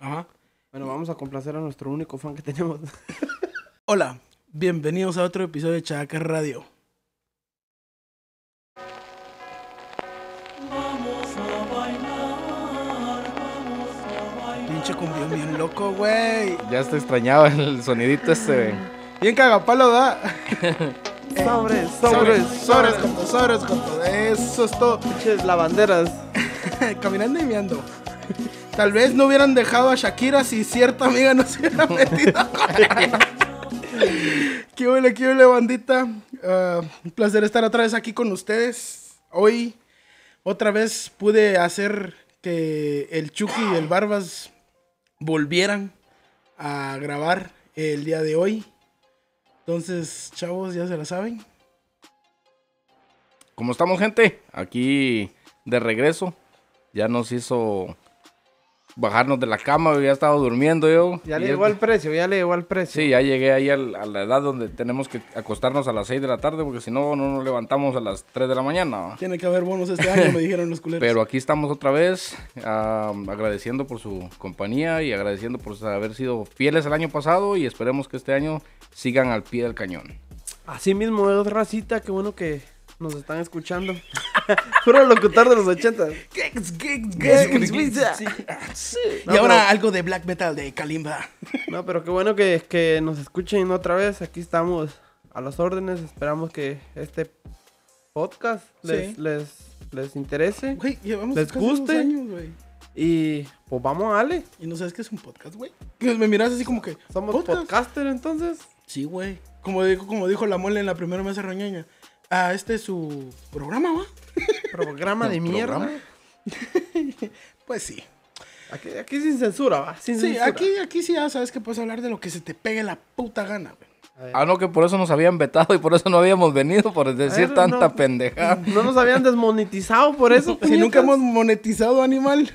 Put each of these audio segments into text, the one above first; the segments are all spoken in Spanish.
Ajá. Bueno, vamos a complacer a nuestro único fan que tenemos. Hola, bienvenidos a otro episodio de Chaca Radio. Pinche cumbión bien loco, güey. Ya te extrañaba el sonidito este. Bien cagapalo, da. Sobres, Sobres, sobres, sobres con todo, sobres con todo. Eso es todo. Pinches lavanderas. Caminando y meando. Tal vez no hubieran dejado a Shakira si cierta amiga no se hubiera metido con. Qué huele, qué huele, bandita. Ah, un placer estar otra vez aquí con ustedes. Hoy, otra vez pude hacer que el Chucky y el Barbas volvieran a grabar el día de hoy. Entonces, chavos, ya se la saben. ¿Cómo estamos, gente? Aquí de regreso. Ya nos hizo bajarnos de la cama, ya estaba durmiendo yo. Ya le llegó al precio, ya le llegó al precio. Sí, ya llegué ahí al- a la edad donde tenemos que acostarnos a las 6 de la tarde, porque si no, no nos levantamos a las 3 de la mañana. Tiene que haber bonos este año, me dijeron los culeros. Pero aquí estamos otra vez, agradeciendo por su compañía y agradeciendo por haber sido fieles el año pasado y esperemos que este año sigan al pie del cañón. Así mismo es racita, qué bueno que nos están escuchando. Puro locutor de los 80. Gex, gex, Gex, gex. Sí. Y ahora algo de black metal de Kalimba. No, pero qué bueno que, que nos escuchen otra vez. Aquí estamos a las órdenes. Esperamos que este podcast les, Sí. les, les interese. Güey, llevamos ¿Les casi dos guste? años, güey. Y pues vamos a darle. Y no sabes qué es un podcast, güey. Que Me miras así como que. Somos ¿podcast? podcaster entonces. Sí, güey. Como dijo, como dijo la mole en la primera mesa roñaña. Ah, este es su programa, ¿va? Programa de mierda. ¿Programa? Pues sí. Aquí, aquí sin censura, va. Sin Sí, censura. aquí, aquí sí ya sabes que puedes hablar de lo que se te pegue la puta gana, güey. Ah, no, que por eso nos habían vetado y por eso no habíamos venido, por decir tanta no. pendejada. No nos habían desmonetizado por eso. Si nunca hemos monetizado animal.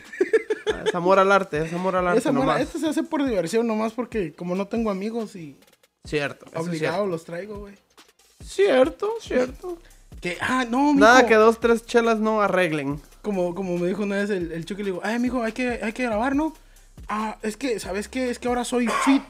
Ah, Es amor al arte, es amor al arte Esa mora- nomás. esto se hace por diversión nomás porque como no tengo amigos y Cierto, es obligado los traigo, güey. Cierto, cierto. Que, ah, no, mijo. Nada que dos, tres chelas no arreglen. Como, como me dijo una vez el, el Chucky, le digo, ay, amigo, hay que, hay que grabar, ¿no? Ah, es que, ¿sabes qué? Es que ahora soy fit.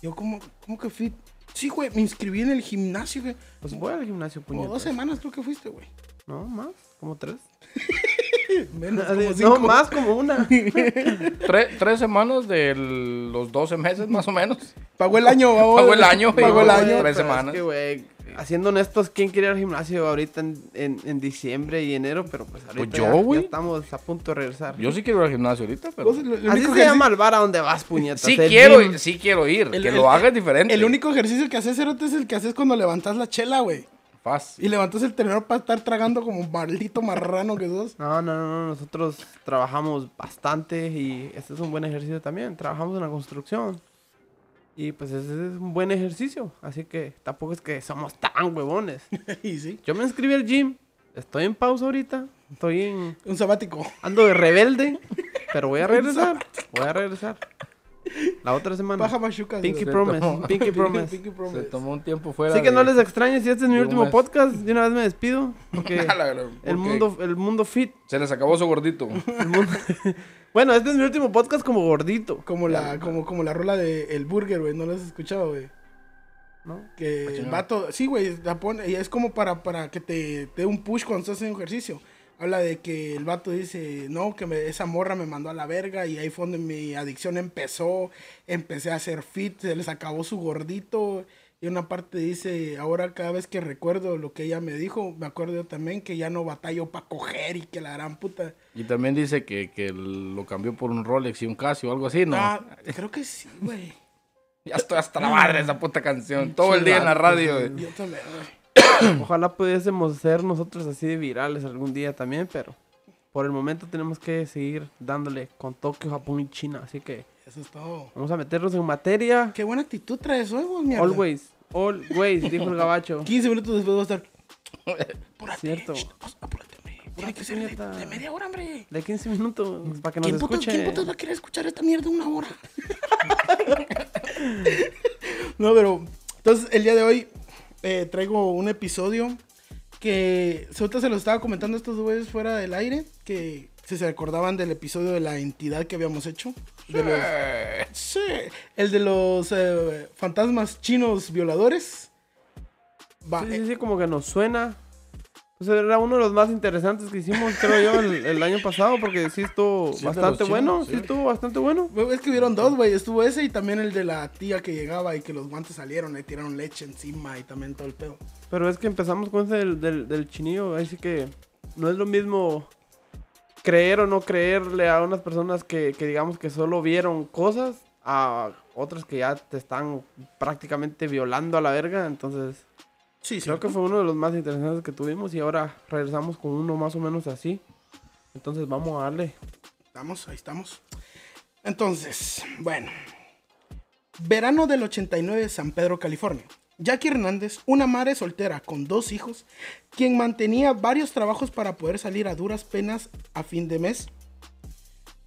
Yo, ¿cómo, cómo que fit? Sí, güey, me inscribí en el gimnasio, güey. Pues voy al gimnasio, Como puñetas. dos semanas creo que fuiste, güey. No, más, como tres. Menos, como no, cinco. más como una. Tre- tres semanas de los 12 meses, más o menos. Pagó el año, babón. Pagó el año, Pagó el güey. año. Tres semanas. Es que, güey, haciendo honestos, ¿quién quiere ir al gimnasio ahorita en, en, en diciembre y enero? Pero pues ahorita yo, ya- ya, estamos a punto de regresar. Yo sí quiero ir al gimnasio ahorita, pero... Vos, el- el Así se llama ejercicio- el bar a donde vas, puñetas. Sí el quiero, gym. sí quiero ir. El- que el- lo hagas diferente. El único ejercicio que haces, Cerote, es el que haces cuando levantas la chela, güey. Fácil. Y levantas el tenedor para estar tragando como un maldito marrano que sos. No, no, no, no, nosotros trabajamos bastante y este es un buen ejercicio también. Trabajamos en la construcción. Y pues ese es un buen ejercicio. Así que tampoco es que somos tan huevones. y sí, Yo me inscribí al gym. Estoy en pausa ahorita. Estoy en... un sabático. Ando de rebelde. Pero voy a regresar. Voy a regresar. La otra semana. Paja machuca. Pinky Se Promise. tomó- Pinky Promise. Pinky Se Promise. tomó un tiempo fuera Así que no les extrañes si este es mi de último podcast. De una vez me despido. Porque el mundo, el mundo fit. Se les acabó su gordito. el mundo- bueno, este es mi último podcast como gordito. Como la, como, como la rola de El Burger, güey. ¿No lo has escuchado, güey? ¿no? Que Ah, el vato, sí, güey, la pone, y es como para, para que te, te dé un push cuando estás haciendo ejercicio. Habla de que el vato dice, no, que me- esa morra me mandó a la verga y ahí fue donde mi adicción empezó, empecé a hacer fit, se les acabó su gordito. Y una parte dice, ahora cada vez que recuerdo lo que ella me dijo, me acuerdo yo también que ya no batallo para coger y que la gran puta. Y también dice que, que lo cambió por un Rolex y un Casio o algo así, ¿no? Ah, creo que sí, güey. Ya estoy hasta la madre de esa puta canción. Todo el día en la radio. güey. Yo también, güey. Ojalá pudiésemos ser nosotros así de virales algún día también, pero por el momento tenemos que seguir dándole con Tokio, Japón y China. Así que Eso es todo. vamos a meternos en materia. Qué buena actitud traes hoy, vos, mierda. Always, always, dijo el gabacho. 15 minutos después va a estar. Apúrate, Cierto. shh, apúrate, hombre. Tiene que ser de, de media hora, hombre. De 15 minutos para que nos ¿Quién putas, escuche. ¿Quién putas va a querer escuchar esta mierda una hora? no, pero. Entonces, el día de hoy eh, traigo un episodio que. Ahorita se lo estaba comentando a estos güeyes fuera del aire. Que Si se recordaban del episodio de la entidad que habíamos hecho. De los- sí, el de los eh, fantasmas chinos violadores. Va, Sí, eh, sí, sí, como que nos suena. Pues era uno de los más interesantes que hicimos, creo yo, el, el año pasado, porque sí estuvo Sí, bastante chinos, bueno. sí. Sí estuvo bastante bueno. Es que hubieron dos, güey. Estuvo ese y también el de la tía que llegaba y que los guantes salieron, le tiraron leche encima y también todo el pedo. Pero es que empezamos con ese del, del, del chinillo, así que no es lo mismo creer o no creerle a unas personas que, que digamos que solo vieron cosas a otras que ya te están prácticamente violando a la verga. Entonces, Sí, sí. creo que fue uno de los más interesantes que tuvimos y ahora regresamos con uno más o menos así. Entonces, vamos a darle. Estamos, ahí estamos. Entonces, bueno. Verano del 89, San Pedro, California. Jackie Hernández, una madre soltera con dos hijos, quien mantenía varios trabajos para poder salir a duras penas a fin de mes.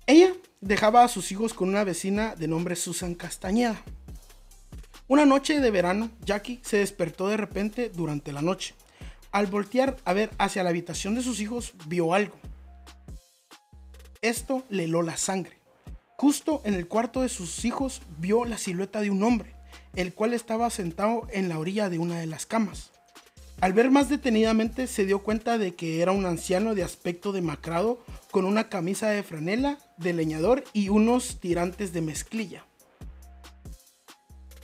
Ella dejaba a sus hijos con una vecina de nombre Susan Castañeda. Una noche de verano, Jackie se despertó de repente durante la noche. Al voltear a ver hacia la habitación de sus hijos, vio algo. Esto le heló la sangre. Justo en el cuarto de sus hijos vio la silueta de un hombre, el cual estaba sentado en la orilla de una de las camas. Al ver más detenidamente se dio cuenta de que era un anciano de aspecto demacrado con una camisa de franela de leñador y unos tirantes de mezclilla.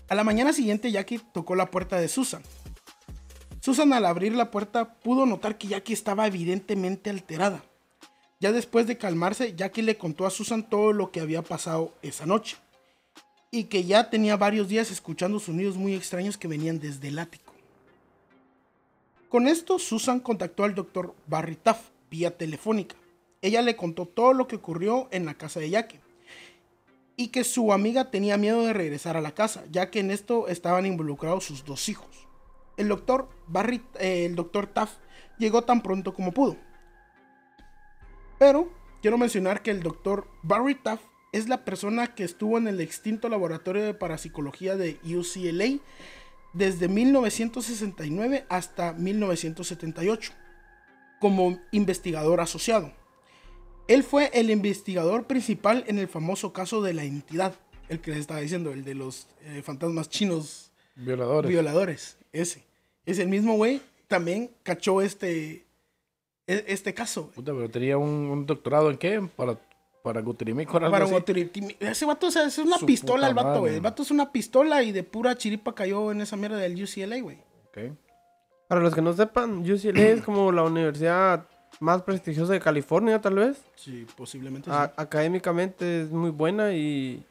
A la mañana siguiente Jackie tocó la puerta de Susan. Susan al abrir la puerta pudo notar que Jackie estaba evidentemente alterada. Ya después de calmarse, Jackie le contó a Susan todo lo que había pasado esa noche. Y que ya tenía varios días escuchando sonidos muy extraños que venían desde el ático. Con esto, Susan contactó al doctor Barry Taff vía telefónica. Ella le contó todo lo que ocurrió en la casa de Jackie. Y que su amiga tenía miedo de regresar a la casa, ya que en esto estaban involucrados sus dos hijos. El doctor Barry, eh, el doctor Taff llegó tan pronto como pudo. Pero quiero mencionar que el doctor Barry Taff es la persona que estuvo en el extinto laboratorio de parapsicología de UCLA desde 1969 hasta 1978 como investigador asociado. Él fue el investigador principal en el famoso caso de la entidad, el que les estaba diciendo, el de los eh, fantasmas chinos Violadores. violadores. Ese. Es el mismo güey. También cachó este, e- este caso. Puta, pero tenía un, un doctorado en qué? Para, para Gutirimico, Para así. Guatirimi- Ese vato o sea, es una Su pistola el vato, güey. El vato es una pistola y de pura chiripa cayó en esa mierda del UCLA, güey. Ok. Para los que no sepan, UCLA es como la universidad más prestigiosa de California, tal vez. Sí, posiblemente A- académicamente es muy buena y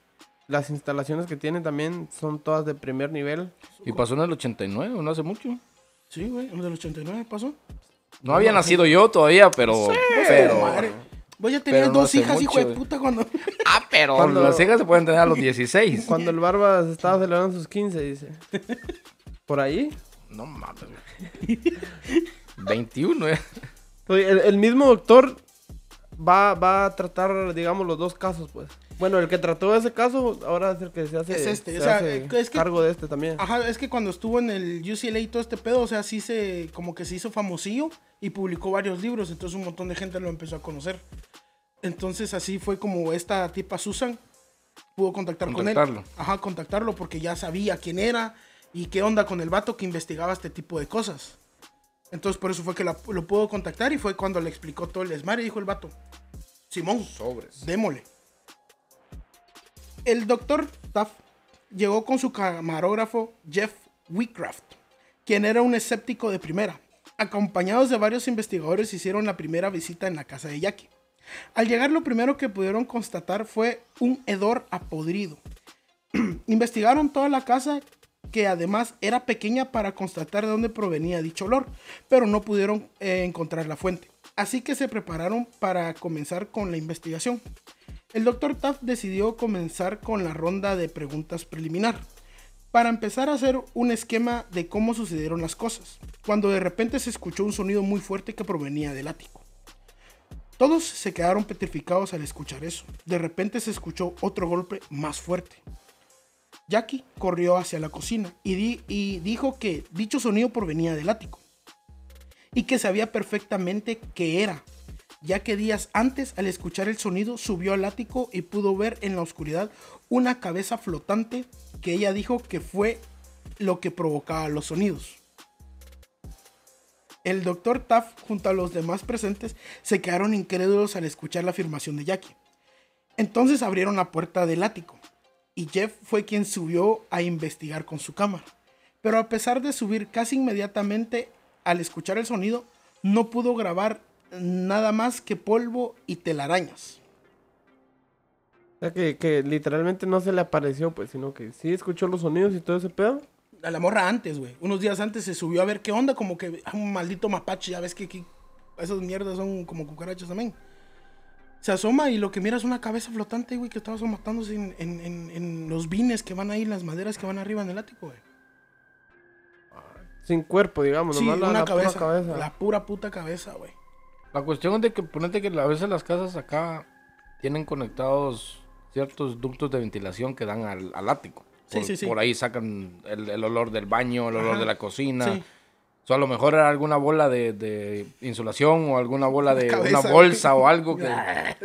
las instalaciones que tiene también son todas de primer nivel. Y pasó en el 89, no hace mucho. sí. Sí, güey. En el del 89 pasó. No había nacido yo todavía, pero... pero... Madre. Tenías pero no dos hijas, hijo de puta, cuando... Ah, pero Cuando- las hijas se pueden tener a los 16. Cuando el Barbas estaba celebrando sus 15, dice. Por ahí. No mames, güey. 21, eh. El, el mismo doctor va, va a tratar, digamos, los dos casos, pues. Bueno, el que trató ese caso, ahora es el que se hace, Es este, se o sea, hace es que- cargo de este también. Ajá, es que cuando estuvo en el UCLA y todo este pedo, o sea, sí se, como que se hizo famosillo y publicó varios libros, entonces un montón de gente lo empezó a conocer. Entonces así fue como esta tipa Susan pudo contactar con él. Ajá, contactarlo porque ya sabía quién era y qué onda con el vato que investigaba este tipo de cosas. Entonces por eso fue que la- lo pudo contactar y fue cuando le explicó todo el desmadre y dijo el vato, Simón, Sobres. Démosle. El doctor Taff llegó con su camarógrafo Jeff Wickraft, quien era un escéptico de primera. Acompañados de varios investigadores hicieron la primera visita en la casa de Jackie. Al llegar lo primero que pudieron constatar fue un hedor apodrido. Investigaron toda la casa que además era pequeña para constatar de dónde provenía dicho olor, pero no pudieron eh, encontrar la fuente. Así que se prepararon para comenzar con la investigación. El doctor Taft decidió comenzar con la ronda de preguntas preliminar, para empezar a hacer un esquema de cómo sucedieron las cosas, cuando de repente se escuchó un sonido muy fuerte que provenía del ático. Todos se quedaron petrificados al escuchar eso. De repente se escuchó otro golpe más fuerte. Jackie corrió hacia la cocina y, y dijo que dicho sonido provenía del ático y que sabía perfectamente qué era, ya que días antes, al escuchar el sonido, subió al ático y pudo ver en la oscuridad una cabeza flotante que ella dijo que fue lo que provocaba los sonidos. El doctor Taft junto a los demás presentes se quedaron incrédulos al escuchar la afirmación de Jackie. Entonces abrieron la puerta del ático y Jeff fue quien subió a investigar con su cámara. Pero a pesar de subir casi inmediatamente al escuchar el sonido, no pudo grabar nada más que polvo y telarañas. O sea, que, que literalmente no se le apareció, pues, sino que sí escuchó los sonidos y todo ese pedo. A la morra antes, güey. Unos días antes se subió a ver qué onda, como que ah, un maldito mapache, ya ves que, que esas mierdas son como cucarachas también. Se asoma y lo que mira es una cabeza flotante, güey, que estaba matándose en, en- en- en los vines que van ahí, las maderas que van arriba en el ático, güey. Sin cuerpo, digamos, Sí, nomás la, una la pura cabeza, cabeza. La pura puta cabeza, güey. La cuestión es de que ponete que a veces las casas acá tienen conectados ciertos ductos de ventilación que dan al, al ático. Por, sí, sí. por ahí sacan el, el olor del baño, el olor Ajá. de la cocina. Sí. O sea, a lo mejor era alguna bola de, de insulación o alguna bola de Cabeza, una bolsa o algo que...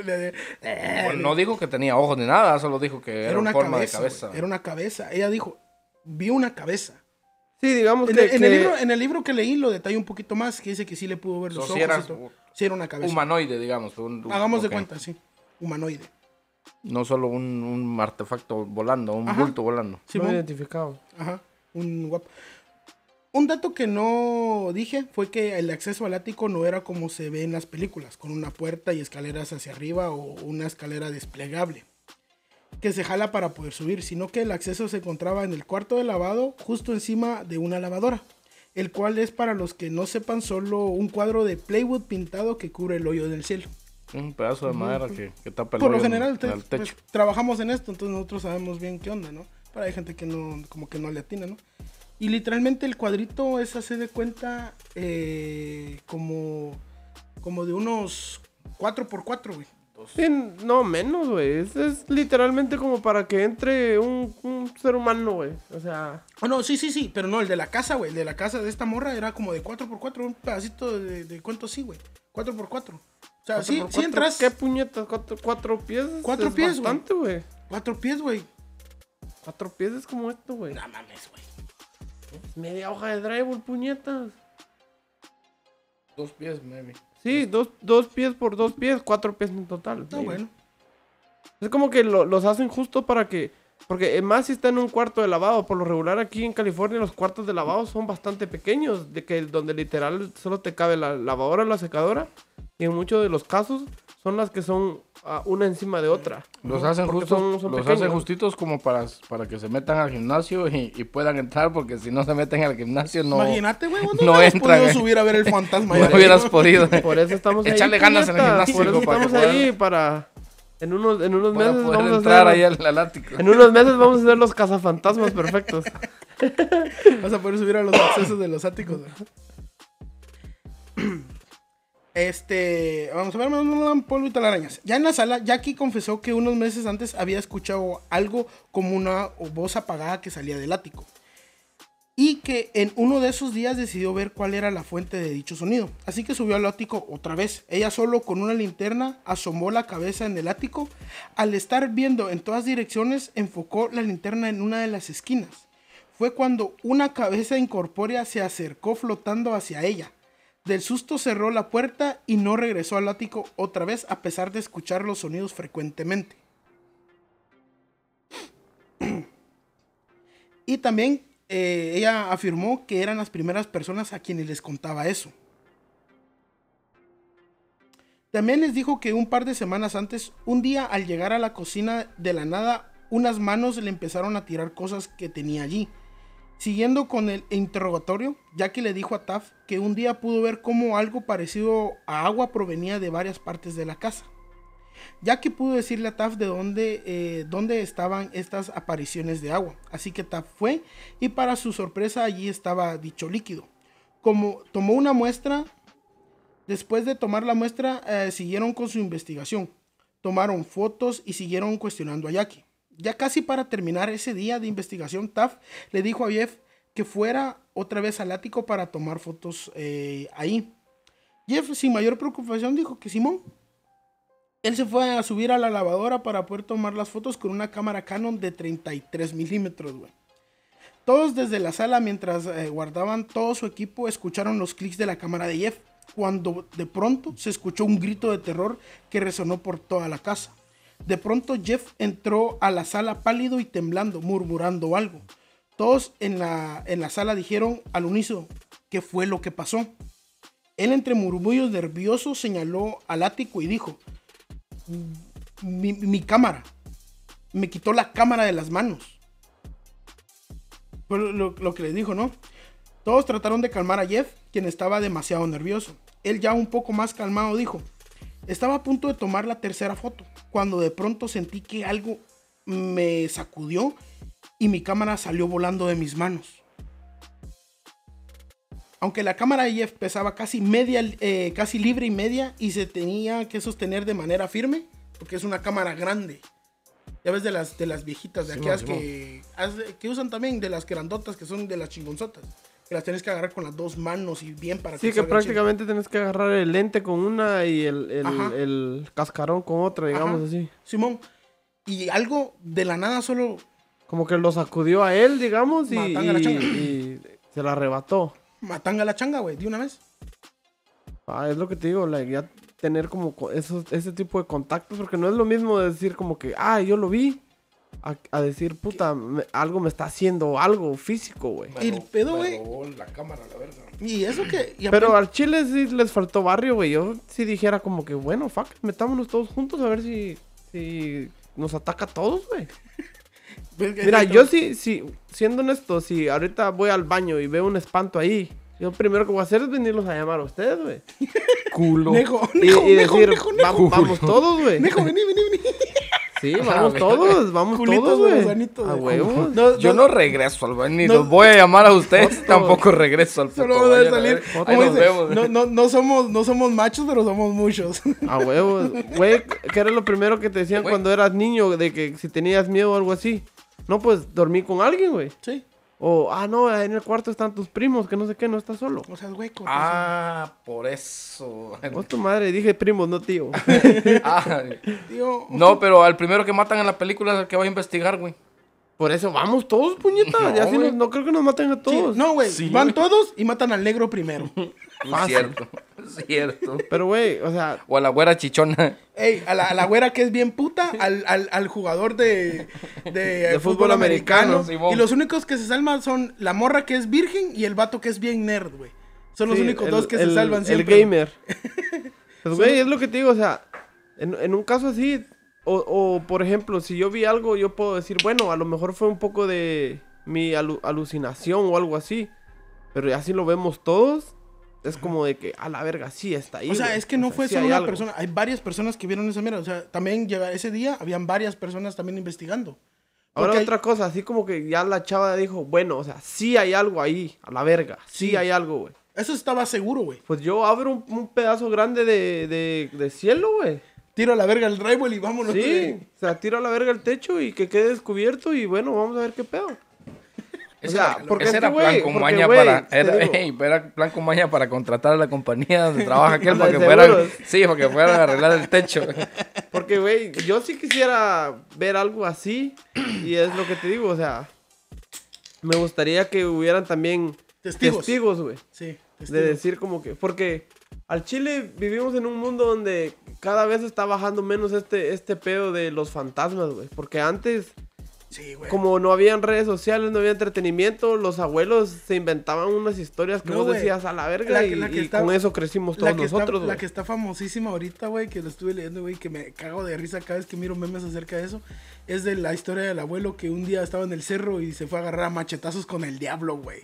Bueno, no dijo que tenía ojos ni nada, solo dijo que era, Era una forma cabeza, de cabeza. Era una cabeza. Ella dijo, vi una cabeza. Sí, digamos En, que, el, en que- el libro, en el libro que leí lo detalla un poquito más, que dice que sí le pudo ver los So, ojos. sí era y todo. Sí, era una cabeza. Humanoide, digamos. un- Hagamos de cuenta, sí. Humanoide. No solo un, un artefacto volando, un Ajá. bulto volando. no Simón. identificado. Ajá, un guapo. Un dato que no dije fue que el acceso al ático no era como se ve en las películas, con una puerta y escaleras hacia arriba o una escalera desplegable que se jala para poder subir, sino que el acceso se encontraba en el cuarto de lavado justo encima de una lavadora, el cual es para los que no sepan solo un cuadro de plywood pintado que cubre el hoyo del cielo. Un pedazo de madera que, que tapa el Por lo en- general en te- el techo. pues, trabajamos en esto, entonces nosotros sabemos bien qué onda, ¿no? Pero hay gente que no, como que no le atina, ¿no? Y literalmente el cuadrito es hace de cuenta eh, como, como de unos 4x4, güey. Sí, no, menos, güey. Es, es literalmente como para que entre un, un ser humano, güey. O sea, Oh, no, sí, sí, sí, pero no, el de la casa, güey. El de la casa de esta morra era como de 4x4, un pedacito de, de cuánto sí, güey. 4x4. O sea, sí, cuatro- sí entras. ¿Qué puñetas? ¿Cuatro, cuatro pies? Cuatro es pies, güey. bastante, güey. Cuatro pies, güey. Cuatro pies es como esto, güey. No mames, güey. Media hoja de drywall, puñetas. Dos pies, maybe. Sí, dos, dos pies por dos pies, cuatro pies en total. Está sí. bueno. Es como que lo- los hacen justo para que. Porque más si está en un cuarto de lavado. Por lo regular aquí en California los cuartos de lavado son bastante pequeños. De que donde literal solo te cabe la lavadora, la secadora. Y en muchos de los casos son las que son ah, una encima de otra. Los hacen Porque justos, son- son los hacen justitos como para, para que se metan al gimnasio y, y puedan entrar, porque si no se meten al gimnasio no, Imagínate, güey, no hubieras entran, podido eh. subir a ver el fantasma. no hubieras podido. Por eso estamos ahí. Echarle ganas en el gimnasio, Por eso estamos ahí para. En unos, en unos Para meses poder vamos a entrar hacer. ahí al, ático. En unos meses vamos a ser los cazafantasmas perfectos. Vas a poder subir a los accesos de los áticos. güey. Este, vamos a ver, polvo y telarañas. Ya en la sala, Jackie confesó que unos meses antes había escuchado algo como una voz apagada que salía del ático. Y que en uno de esos días decidió ver cuál era la fuente de dicho sonido. Así que subió al ático otra vez. Ella solo con una linterna asomó la cabeza en el ático. Al estar viendo en todas direcciones, enfocó la linterna en una de las esquinas fue cuando una cabeza incorpórea se acercó flotando hacia ella. Del susto cerró la puerta y no regresó al ático otra vez a pesar de escuchar los sonidos frecuentemente. Y también eh, ella afirmó que eran las primeras personas a quienes les contaba eso. También les dijo que un par de semanas antes, un día al llegar a la cocina de la nada, unas manos le empezaron a tirar cosas que tenía allí. Siguiendo con el interrogatorio, Jackie le dijo a Taff que un día pudo ver cómo algo parecido a agua provenía de varias partes de la casa. Jackie pudo decirle a Taff de dónde, eh, dónde estaban estas apariciones de agua. Así que Taff fue y para su sorpresa allí estaba dicho líquido. Como tomó una muestra, después de tomar la muestra eh, siguieron con su investigación. Tomaron fotos y siguieron cuestionando a Jackie. Ya casi para terminar ese día de investigación, Taff le dijo a Jeff que fuera otra vez al ático para tomar fotos eh, ahí. Jeff, sin mayor preocupación, dijo que Simón. Él se fue a subir a la lavadora para poder tomar las fotos con una cámara Canon de 33 milímetros. Todos desde la sala, mientras eh, guardaban todo su equipo, escucharon los clics de la cámara de Jeff, cuando de pronto se escuchó un grito de terror que resonó por toda la casa. De pronto Jeff entró a la sala pálido y temblando, murmurando algo. Todos en la, en la sala dijeron al unísono qué fue lo que pasó. Él entre murmullos nerviosos señaló al ático y dijo, mi, cámara, me quitó la cámara de las manos. Fue lo, lo que les dijo, ¿no? Todos trataron de calmar a Jeff, quien estaba demasiado nervioso. Él ya un poco más calmado dijo, estaba a punto de tomar la tercera foto, cuando de pronto sentí que algo me sacudió y mi cámara salió volando de mis manos. Aunque la cámara Jeff pesaba casi media, eh, casi libre y media y se tenía que sostener de manera firme, porque es una cámara grande. Ya ves de las, de las viejitas, de aquellas que, que usan también, de las grandotas, que son de las chingonzotas. Que las tienes que agarrar con las dos manos y bien para Sí, que salgan prácticamente tenés que agarrar el lente con una y el, el, cascarón con otra, digamos Ajá. así. chido. Simón. Y algo de la nada solo Como que lo sacudió a él, digamos, y, y se la arrebató. Matanga la changa, güey, de una vez. Ah, es lo que te digo, like, ya tener como co- esos, ese tipo de contactos, porque no es lo mismo decir como que, ah, yo lo vi, a, a decir, puta, me- algo me está haciendo, algo físico, güey. Y el pedo, güey. robó la cámara, la verga. Y eso que. y Pero al Chile sí les faltó barrio, güey. Yo sí dijera como que, bueno, fuck, metámonos todos juntos a ver si, si nos ataca a todos, güey. Mira, yo sí, sí, siendo honesto, si ahorita voy al baño y veo un espanto ahí, yo primero que voy a hacer es venirlos a llamar a ustedes, güey. Culo. Nejo, Y, nejo, y nejo, decir, nejo, nejo. vamos, vamos todos, güey. Nejo, vení, vení, vení. Sí, vamos güey. todos, vamos Culitos todos, güey. A huevo. No, Yo no regreso al baño, ni no. los voy a llamar a ustedes, tampoco regreso al Solo vamos a salir. como Ahí nos dice, vemos. no, no, no somos, no somos machos, pero somos muchos. A huevo. Güey, ¿qué era lo primero que te decían Güey. cuando eras niño? De que si tenías miedo o algo así. No, pues dormí con alguien, güey. sí. O, ah, no, en el cuarto están tus primos, que no sé qué, no estás solo. O sea, es hueco. Ah, por eso. Oh, tu madre, dije primos, no tío. Ah, Tío, no, pero al primero que matan en la película es el que va a investigar, güey. Por eso vamos todos, puñeta. No, y así güey. no, no creo que nos maten a sí, todos. no, güey. Sí, van güey. todos y matan al negro primero. Es cierto, cierto. Pero, güey, o sea, O a la güera chichona. Ey, a la, a la güera que es bien puta, al, al, al jugador de, de, eh, fútbol americano. Y los únicos que se salvan son la morra que es virgen y el vato que es bien nerd, güey. Son los sí, únicos el- dos que se salvan siempre. El gamer. Pues, güey, es lo que te digo, o sea, en, en un caso así, o, o, por ejemplo, si yo vi algo, yo puedo decir, bueno, a lo mejor fue un poco de mi alu- alucinación o algo así. Pero ya si lo vemos todos, es como de que, a la verga, sí está ahí. O sea, güey. es que no sea, fue sí solo una algo. persona, hay varias personas que vieron esa mierda. O sea, también ese día, habían varias personas también investigando. Ahora hay- otra cosa, así como que ya la chava dijo, bueno, o sea, sí hay algo ahí, a la verga, sí, Sí. hay algo, güey. Eso estaba seguro, güey. Pues yo abro un, un pedazo grande de, de, de cielo, güey. Tiro a la verga el drywall y vámonos. Sí, o sea, tiro a la verga el techo y que quede descubierto y bueno, vamos a ver qué pedo. O sea, era, porque ese era plan güey, con porque, maña güey, para. Era, era plan con maña para contratar a la compañía donde trabaja aquel para de que fueran. Sí, para que fueran a arreglar el techo. Porque, güey, yo sí quisiera ver algo así y es lo que te digo, o sea, me gustaría que hubieran también Testigos. testigos, güey. Sí. De testigo. decir como que, porque al Chile vivimos en un mundo donde cada vez está bajando menos este, este pedo de los fantasmas, güey. Porque antes, Sí, güey. como no habían redes sociales, no había entretenimiento, los abuelos se inventaban unas historias que No, vos güey. decías a la verga La y, la que y está- con eso crecimos todos nosotros, está, la güey. que está famosísima ahorita, güey, que lo estuve leyendo, güey, que me cago de risa cada vez que miro memes acerca de eso, es de la historia del abuelo que un día estaba en el cerro y se fue a agarrar a machetazos con el diablo, güey.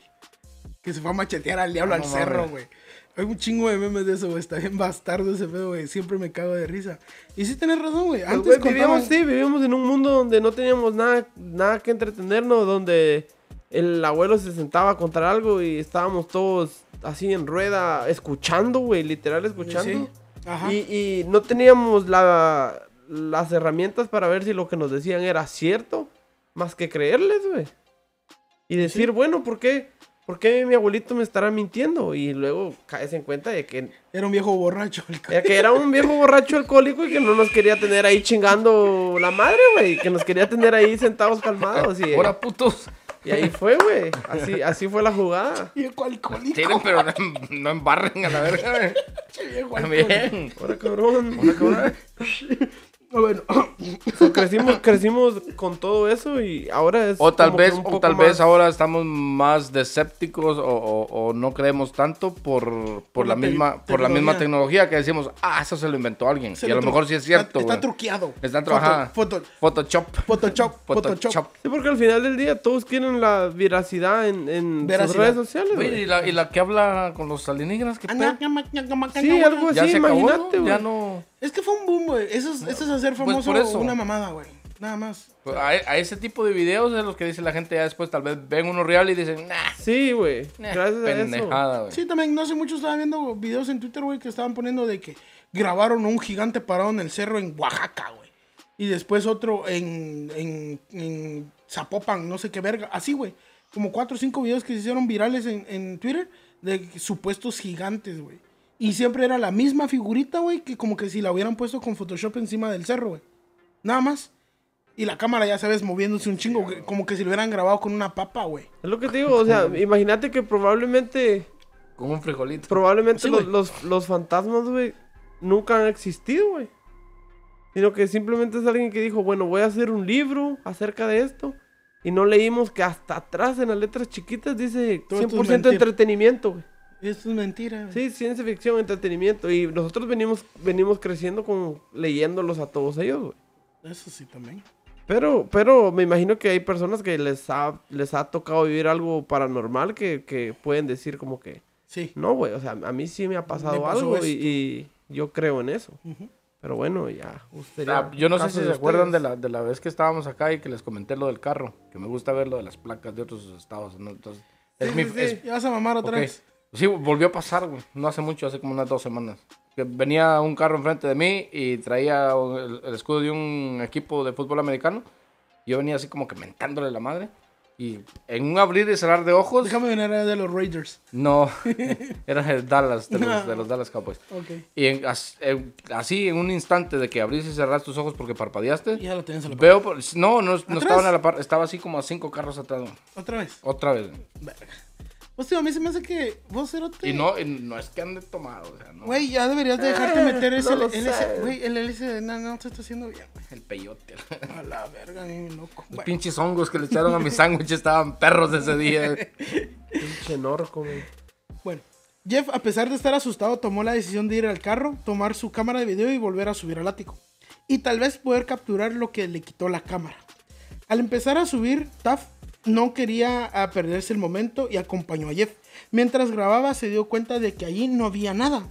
Que se fue a machetear al diablo Ah, al no cerro, mames. güey. Hay un chingo de memes de eso, güey. Está bien bastardo ese pedo, güey. Siempre me cago de risa. Y sí tenés razón, güey. Pues, Antes güey, vivíamos, contaban- sí, vivíamos en un mundo donde no teníamos nada, nada que entretenernos, donde el abuelo se sentaba a contar algo y estábamos todos así en rueda, escuchando, güey, literal escuchando. Sí. Ajá. Y, y no teníamos la, las herramientas para ver si lo que nos decían era cierto, más que creerles, güey. Y decir, bueno, ¿por qué? ¿Por qué mi abuelito me estará mintiendo? Y luego caes en cuenta de que, Era un viejo borracho. el de que era un viejo borracho alcohólico y que no nos quería tener ahí chingando la madre, güey. Que nos quería tener ahí sentados calmados. Y, Ahora, putos. y ahí fue, güey. Así, así fue la jugada. Viejo alcohólico. Tienen, pero no, no embarren a la verga. güey. Viejo alcohólico. También. Ahora, cabrón. Ah, Bueno, crecimos, crecimos con todo eso y ahora es. O tal que vez, un o tal más- vez ahora estamos más desépticos o, o- o no creemos tanto por, por, Por la misma por la misma tecnología. tecnología que decimos, ah, eso se lo inventó alguien. se y a lo mejor sí es cierto. Está, truqueado. Está. Foto, Photoshop. Photoshop. Photoshop. Sí, porque al final del día todos quieren la veracidad en, en sus redes sociales. Güey. ¿y, la, y la que habla con los alienígenas, ¿qué pedo? Sí, algo Ya así, imagínate. Ya no... Es que fue un boom, güey. Eso, es- eso es hacer Pues famoso por eso. una mamada, güey. Nada más. Pues, A, a ese tipo de videos es los que dice la gente ya después, tal vez ven uno real y dicen, nah, Sí, güey. nah, Gracias a eso. pendejada, güey. Sí, también, no sé, muchos estaban viendo videos en Twitter, güey, que estaban poniendo de que grabaron un gigante parado en el cerro en Oaxaca, güey. Y después otro en, en, en Zapopan, no sé qué verga. Así, güey. Como cuatro o cinco videos que se hicieron virales en, en Twitter de supuestos gigantes, güey. Y siempre era la misma figurita, güey, que como que si la hubieran puesto con Photoshop encima del cerro, güey. Nada más. Y la cámara, ya sabes, moviéndose un chingo, como que si lo hubieran grabado con una papa, güey. Es lo que te digo, o sea, imagínate que probablemente, Con un frijolito. probablemente Sí, los, los, los fantasmas, güey, nunca han existido, güey. Sino que simplemente es alguien que dijo, bueno, voy a hacer un libro acerca de esto. Y no leímos que hasta atrás en las letras chiquitas dice Todo esto es 100% mentira. entretenimiento, güey. Es mentira. Sí, ciencia ficción, entretenimiento. Y nosotros venimos, venimos creciendo con leyéndolos a todos ellos, güey. Eso sí también. Pero, pero me imagino que hay personas que les ha, les ha tocado vivir algo paranormal que, que pueden decir como que, Sí. no, güey, o sea, a mí sí me ha pasado pasó algo y, y yo creo en eso. Pero bueno, ya. usted Ah, ya, yo no sé si de se acuerdan de la, de la vez que estábamos acá y que les comenté lo del carro, que me gusta ver lo de las placas de otros estados. ¿no? Entonces, es Sí, mi, sí, es- Ya vas a mamar otra ok. vez. Sí, volvió a pasar, güey. No hace mucho, hace como unas dos semanas. Que venía un carro enfrente de mí y traía el, el escudo de un equipo de fútbol americano. Yo venía así como que mentándole la madre. Y en un abrir y cerrar de ojos, Déjame venir de los Raiders. no, era de Dallas, de los, de los Dallas Cowboys. Ok. Y en- as- en- así, en un instante de que abrís y cerrás tus ojos porque parpadeaste, Ya lo tienes a la par. veo, no, no, no estaban a la par, estaba así como a cinco carros atrás. Otra vez. Otra vez. Verga. Pues tío, a mí se me hace que vos cerote. Y no, y no es que ande tomado, o sea, no. Güey, ya deberías de dejarte meter ese no. Güey, el LC no, no se está haciendo bien, güey. El peyote. A la verga, ni loco. Los Bueno, pinches hongos que le echaron a mi sándwich estaban perros ese día. Pinche norco, güey. bueno, Jeff, a pesar de estar asustado, tomó la decisión de ir al carro, tomar su cámara de video y volver a subir al ático. Y tal vez poder capturar lo que le quitó la cámara. Al empezar a subir, Taff no quería ah, perderse el momento y acompañó a Jeff. Mientras grababa se dio cuenta de que allí no había nada.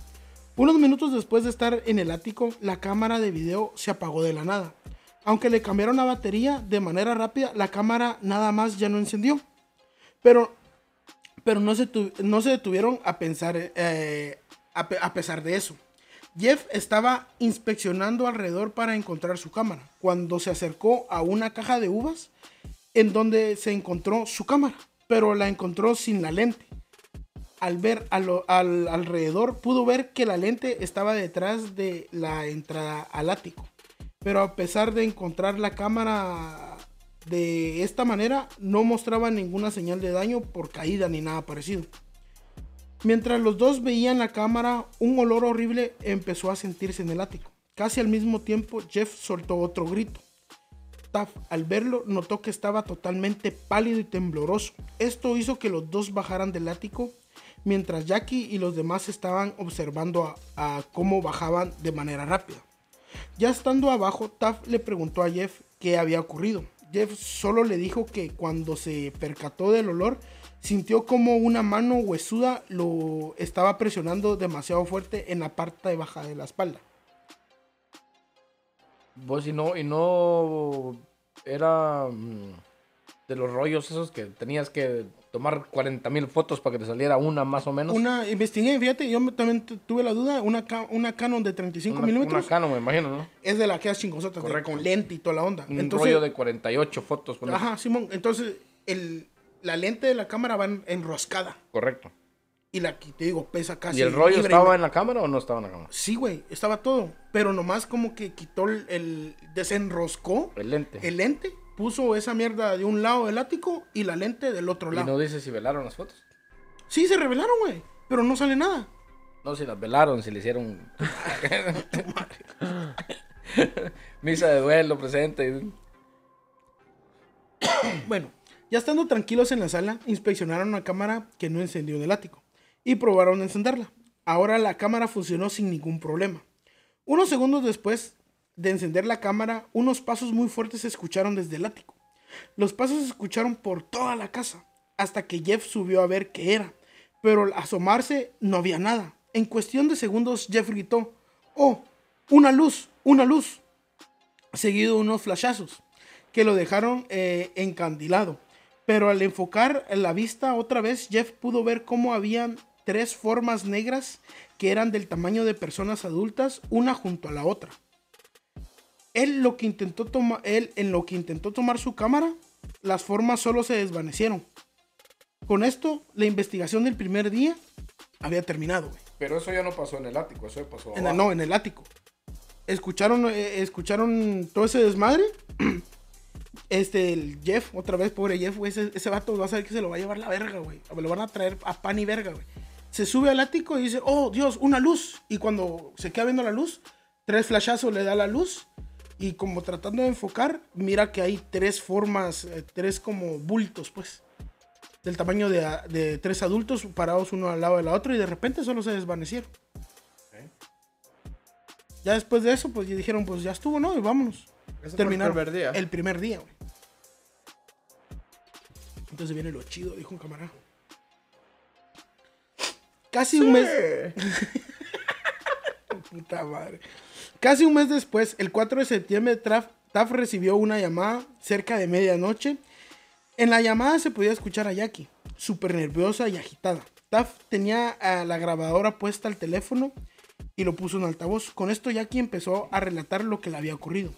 Unos minutos después de estar en el ático, la cámara de video se apagó de la nada. Aunque le cambiaron la batería de manera rápida, la cámara nada más ya no encendió. Pero, pero no, se no se detuvieron a pensar eh, a pesar de eso. Jeff estaba inspeccionando alrededor para encontrar su cámara cuando se acercó a una caja de uvas en donde se encontró su cámara, pero la encontró sin la lente. Al ver al alrededor pudo ver que la lente estaba detrás de la entrada al ático. Pero a pesar de encontrar la cámara de esta manera, no mostraba ninguna señal de daño por caída ni nada parecido. Mientras los dos veían la cámara, un olor horrible empezó a sentirse en el ático. Casi al mismo tiempo, Jeff soltó otro grito. Taff, al verlo, notó que estaba totalmente pálido y tembloroso. Esto hizo que los dos bajaran del ático, mientras Jackie y los demás estaban observando a cómo bajaban de manera rápida. Ya estando abajo, Taff le preguntó a Jeff qué había ocurrido. Jeff solo le dijo que cuando se percató del olor, sintió como una mano huesuda lo estaba presionando demasiado fuerte en la parte baja de la espalda. Vos y no, y no era mm, de los rollos esos que tenías que tomar 40 mil fotos para que te saliera una más o menos. Una, investigué, fíjate, yo también tu- tuve la duda, una, una Canon de 35 Una- milímetros una Canon, me imagino, ¿no? es de la que es chingosota, de- Correcto. con lente y toda la onda. Un Entonces, rollo de 48 fotos. Ajá, Simón. Entonces, el, la lente de la cámara va en- enroscada. Correcto. Y la que te digo, pesa casi. ¿Y el rollo libre, estaba en la cámara o no estaba en la cámara? Sí, güey, estaba todo. Pero nomás como que quitó el. el- desenroscó El lente. el lente, puso esa mierda de un lado del ático y la lente del otro y lado. no dice si velaron las fotos. Sí, se revelaron, güey. Pero no sale nada. No, si las velaron, si le hicieron. Misa de duelo presente. Bueno, ya estando tranquilos en la sala, inspeccionaron una cámara que no encendió en el ático y probaron encenderla. Ahora la cámara funcionó sin ningún problema. Unos segundos después de encender la cámara, unos pasos muy fuertes se escucharon desde el ático. Los pasos se escucharon por toda la casa, hasta que Jeff subió a ver qué era. Pero al asomarse no había nada. En cuestión de segundos, Jeff gritó, ¡Oh! ¡Una luz! ¡Una luz! Seguido de unos flashazos que lo dejaron eh, encandilado. Pero al enfocar la vista otra vez, Jeff pudo ver cómo habían tres formas negras que eran del tamaño de personas adultas, una junto a la otra. Él, lo que intentó toma- él en lo que intentó tomar su cámara, las formas solo se desvanecieron. Con esto, la investigación del primer día había terminado. güey. Pero eso ya no pasó en el ático, eso ya pasó. En el- no, en el ático. Escucharon, eh, escucharon todo ese desmadre. Este, el Jeff, otra vez, pobre Jeff, güey. Ese, ese vato va a saber que se lo va a llevar la verga, güey. Lo van a traer a pan y verga, güey. Se sube al ático y dice, oh, Dios, una luz. Y cuando se queda viendo la luz, tres flashazos le da la luz. Y como tratando de enfocar, mira que hay tres formas, eh, tres como bultos, pues. Del tamaño de, de tres adultos parados uno al lado de la otra y de repente solo se desvanecieron. Ya después de eso, pues ya dijeron, pues ya estuvo, ¿no? Y vámonos. Fue el primer día. El primer día, güey. Entonces viene lo chido, dijo un camarada. Casi un mes. Puta madre. Casi un mes después, el 4 de septiembre, Traf- Taff recibió una llamada cerca de medianoche. En la llamada se podía escuchar a Jackie, súper nerviosa y agitada. Taff tenía a la grabadora puesta al teléfono y lo puso en altavoz. Con esto Jackie empezó a relatar lo que le había ocurrido.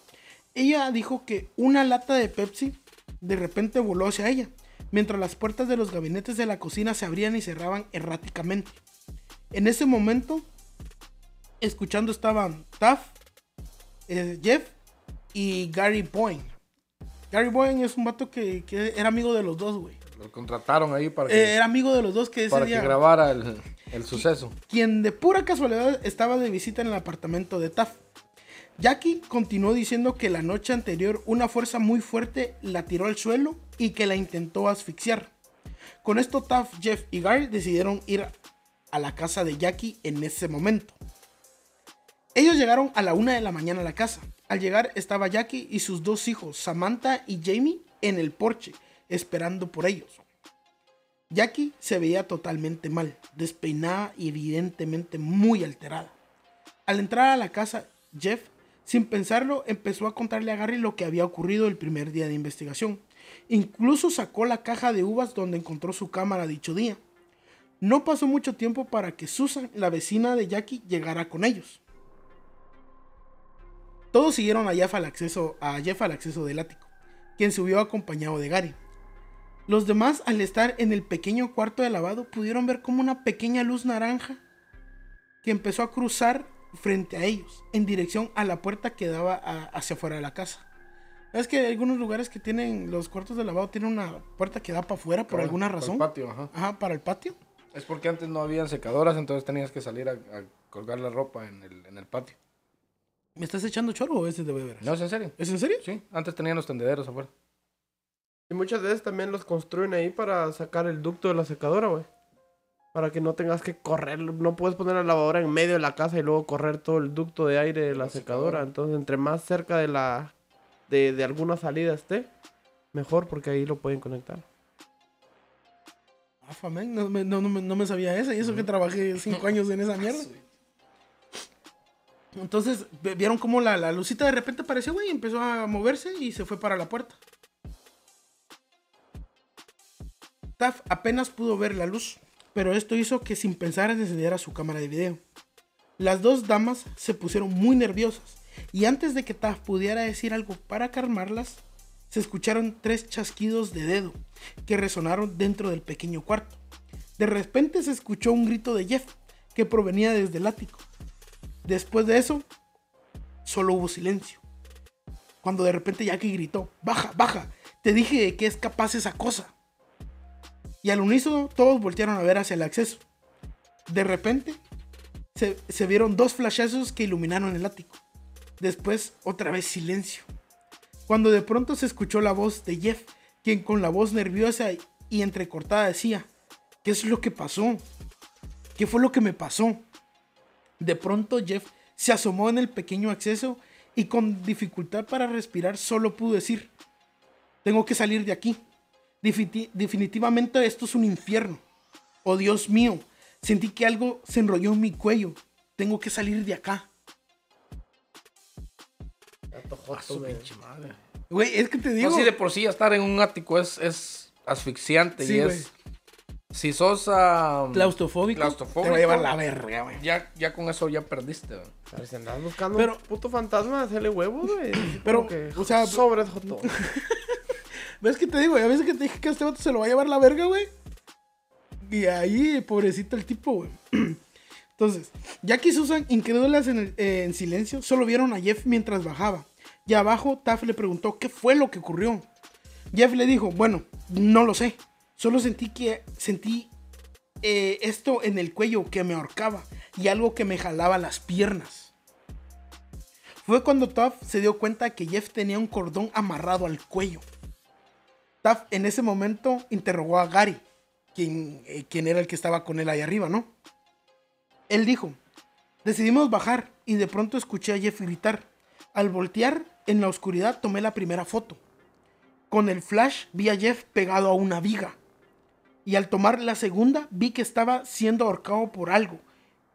Ella dijo que una lata de Pepsi de repente voló hacia ella, mientras las puertas de los gabinetes de la cocina se abrían y cerraban erráticamente. En ese momento, escuchando estaban Taff, eh, Jeff y Gary Boyne. Gary Boyne es un vato que, que era amigo de los dos, güey. Lo contrataron ahí para que, Eh, era amigo de los dos que ese para día... que grabara el, el suceso. quien de pura casualidad estaba de visita en el apartamento de Taff. Jackie continuó diciendo que la noche anterior una fuerza muy fuerte la tiró al suelo y que la intentó asfixiar. Con esto Taff, Jeff y Gary decidieron ir a la casa de Jackie en ese momento. Ellos llegaron a la una de la mañana a la casa. Al llegar estaba Jackie y sus dos hijos, Samantha y Jamie, en el porche, esperando por ellos. Jackie se veía totalmente mal, despeinada y evidentemente muy alterada. Al entrar a la casa, Jeff, sin pensarlo, empezó a contarle a Gary lo que había ocurrido el primer día de investigación. Incluso sacó la caja de uvas donde encontró su cámara dicho día. No pasó mucho tiempo para que Susan, la vecina de Jackie, llegara con ellos. Todos siguieron a Jeff al acceso, al acceso del ático, quien subió acompañado de Gary. Los demás, al estar en el pequeño cuarto de lavado, pudieron ver como una pequeña luz naranja que empezó a cruzar frente a ellos, en dirección a la puerta que daba a- hacia afuera de la casa. Es que hay algunos lugares que tienen, los cuartos de lavado tienen una puerta que da para afuera por Claro, alguna para el razón. patio, ajá. Ajá, para el patio. Es porque antes no habían secadoras, entonces tenías que salir a, a colgar la ropa en el, en el patio. ¿Me estás echando choro o ese de beber? ¿No es en serio? ¿Es en serio? Sí, antes tenían los tendederos afuera. Y muchas veces también los construyen ahí para sacar el ducto de la secadora, güey. Para que no tengas que correr. No puedes poner la lavadora en medio de la casa y luego correr todo el ducto de aire de la, secadora. Entonces, entre más cerca de la de, de alguna salida esté, mejor porque ahí lo pueden conectar. Ah, famen, no, me- no, no, no me sabía ese. Y eso que trabajé cinco años en esa mierda. Entonces vieron como la, la lucita de repente apareció, güey, y empezó a moverse y se fue para la puerta. Taff apenas pudo ver la luz, pero esto hizo que sin pensar encendiera su cámara de video. Las dos damas se pusieron muy nerviosas y antes de que Taff pudiera decir algo para calmarlas, se escucharon tres chasquidos de dedo que resonaron dentro del pequeño cuarto. De repente se escuchó un grito de Jeff que provenía desde el ático. Después de eso, solo hubo silencio. Cuando de repente Jackie gritó, baja, baja, te dije que es capaz esa cosa. Y al unísono todos voltearon a ver hacia el acceso. De repente se, se vieron dos flashazos que iluminaron el ático. Después otra vez silencio. Cuando de pronto se escuchó la voz de Jeff, quien con la voz nerviosa y entrecortada decía, ¿qué es lo que pasó? ¿Qué fue lo que me pasó? De pronto Jeff se asomó en el pequeño acceso y con dificultad para respirar solo pudo decir, tengo que salir de aquí. Definitivamente esto es un infierno. Oh Dios mío, sentí que algo se enrolló en mi cuello. Tengo que salir de acá. Madre. Güey, es que te digo... No, sí, de por sí estar en un ático es, es asfixiante Sí, y güey. es... Si sos ah, claustrofóbico, claustrofóbico, te va a llevar la verga, güey. ya, ya con eso ya perdiste. güey. Pero si andas buscando Pero- un puto fantasma, hacerle huevos, güey. Pero, que o sea, sobre todo. ¿Ves que te digo? A veces que te dije que este vato se lo va a llevar la verga, güey. Y ahí, pobrecito el tipo, güey. Entonces, Jack y Susan, incrédulas eh, en silencio, solo vieron a Jeff mientras bajaba. Y abajo, Taff le preguntó qué fue lo que ocurrió. Jeff le dijo, bueno, no lo sé. Solo sentí que sentí eh, esto en el cuello que me ahorcaba y algo que me jalaba las piernas. Fue cuando Taff se dio cuenta que Jeff tenía un cordón amarrado al cuello. Taff en ese momento interrogó a Gary, quien, eh, quien era el que estaba con él ahí arriba, ¿no? Él dijo, decidimos bajar y de pronto escuché a Jeff gritar. Al voltear en la oscuridad tomé la primera foto. Con el flash vi a Jeff pegado a una viga. Y al tomar la segunda vi que estaba siendo ahorcado por algo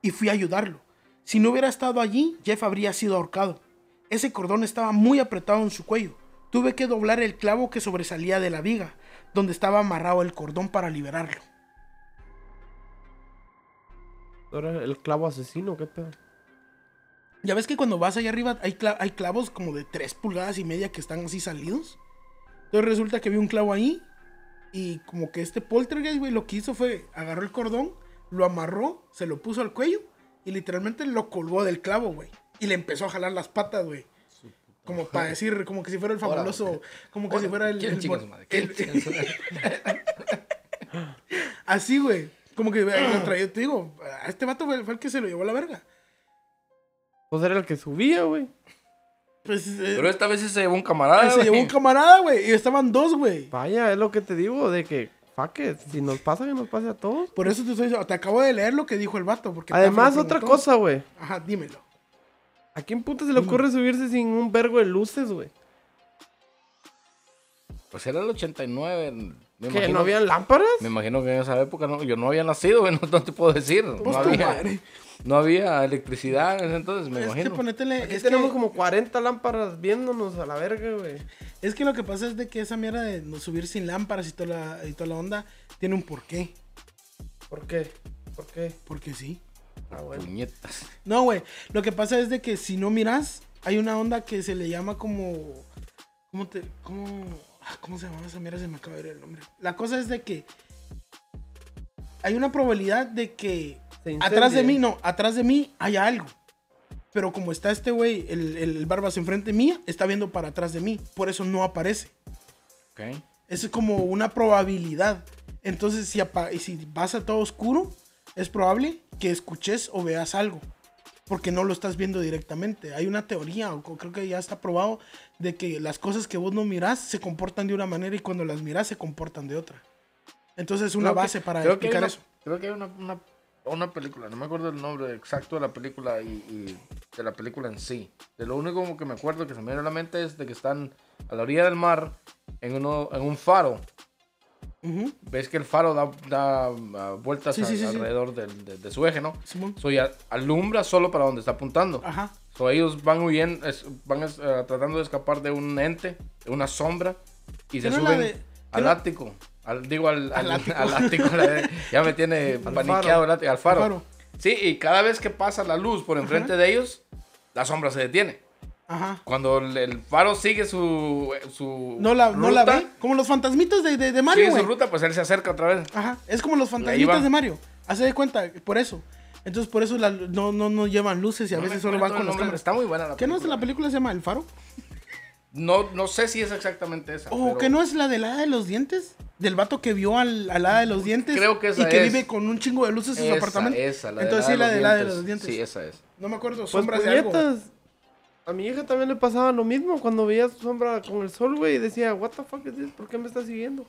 y fui a ayudarlo. Si no hubiera estado allí, Jeff habría sido ahorcado. Ese cordón estaba muy apretado en su cuello. Tuve que doblar el clavo que sobresalía de la viga, donde estaba amarrado el cordón para liberarlo. Ahora el clavo asesino, qué pedo. Ya ves que cuando vas allá arriba hay, cla- hay clavos como de 3 pulgadas y media que están así salidos. Entonces resulta que vi un clavo ahí y como que este poltergeist, güey, lo que hizo fue agarró el cordón, lo amarró, se lo puso al cuello y literalmente lo colgó del clavo, güey. Y le empezó a jalar las patas, güey. Como para decir, como que si fuera el fabuloso, como que si fuera el... ¿quién el- madre? ¿Quién el- así, güey. Como que lo traía, te digo, a este vato fue, fue el que se lo llevó a la verga. Pues era el que subía, güey. Pues eh, Pero esta vez sí se llevó un camarada. se llevó un camarada, güey. Y estaban dos, güey. Vaya, es lo que te digo, de que, fuck it, si nos pasa, que nos pase a todos. Por eso te estoy diciendo, te acabo de leer lo que dijo el vato. Porque Además, otra cosa, güey. Ajá, dímelo. ¿A quién puta se le ocurre subirse sin un vergo de luces, güey? Pues era el 89. Me ¿Que imagino, no habían lámparas? Me imagino que en esa época no, yo no había nacido, güey, no, no te puedo decir. Pues no, había, no había electricidad en ese entonces, me Es que imagino. ponétele. Aquí Es tenemos que, como 40 lámparas viéndonos a la verga, güey. es que lo que pasa es de que esa mierda de subir sin lámparas y toda la, y toda la onda tiene un porqué. ¿Por qué? ¿Por qué? Porque sí. Ah, bueno. Puñetas. No, güey. Lo que pasa es de que si no miras, hay una onda que se le llama como. ¿Cómo te.? ¿Cómo.? ah, ¿Cómo se llama esa mierda? Se me acaba de ver el nombre. La cosa es de que. Hay una probabilidad de que. Atrás de mí, no, atrás de mí hay algo. Pero como está este güey, el, el, Barbas enfrente mía, está viendo para atrás de mí. Por eso no aparece. Ok. Es como una probabilidad. Entonces, si, si vas a todo oscuro, es probable que escuches o veas algo. Porque no lo estás viendo directamente. Hay una teoría, o creo que ya está probado, de que las cosas que vos no mirás se comportan de una manera y cuando las mirás se comportan de otra. Entonces es una Creo base para creo que hay explicar una- eso. Creo que hay una, una, una película, no me acuerdo el nombre exacto de la película y, y de la película en sí. De lo único que me acuerdo que se me viene a la mente es de que están a la orilla del mar en, uno, en un faro. Ujú, Ves que el faro da, da, ah, vueltas Sí, sí, a- sí, sí. alrededor del- de, de su eje, ¿no? So, ya alumbra solo para donde está apuntando. Ajá. So, ellos van huyendo, es- van eh, tratando de escapar de un ente, de una sombra, y se ¿Qué no suben de- al no- ático. Al, digo, al, al, Al ático. al ático, ya me tiene paniqueado el ático, al faro. Faro. Sí, y cada vez que pasa la luz por enfrente de ellos, la sombra se detiene. Ajá. Cuando el, faro sigue su, su No la, no la ruta, ve. Como los fantasmitas de, de, de Mario, Sigue su ruta, pues él se acerca otra vez. Ajá. Es como los fantasmitas de Mario. Hace de cuenta, por eso. Entonces, por eso la- no, no, no llevan luces y a No veces solo van con nombre, cámaras. Está muy buena la ¿Qué no es la película se llama El Faro? No, no sé si es exactamente esa. ¿O pero que no es la de la hada de los dientes? Del vato que vio al, al hada de los dientes. Creo que esa Y que es. vive con un chingo de luces en su apartamento. Esa, la Entonces de sí, la la de la de los dientes. Sí, esa es. No me acuerdo, Pues sombras de algo. A mi hija también le pasaba lo mismo cuando veía su sombra con el sol, güey, y decía, what the fuck is this? ¿Por qué me está siguiendo?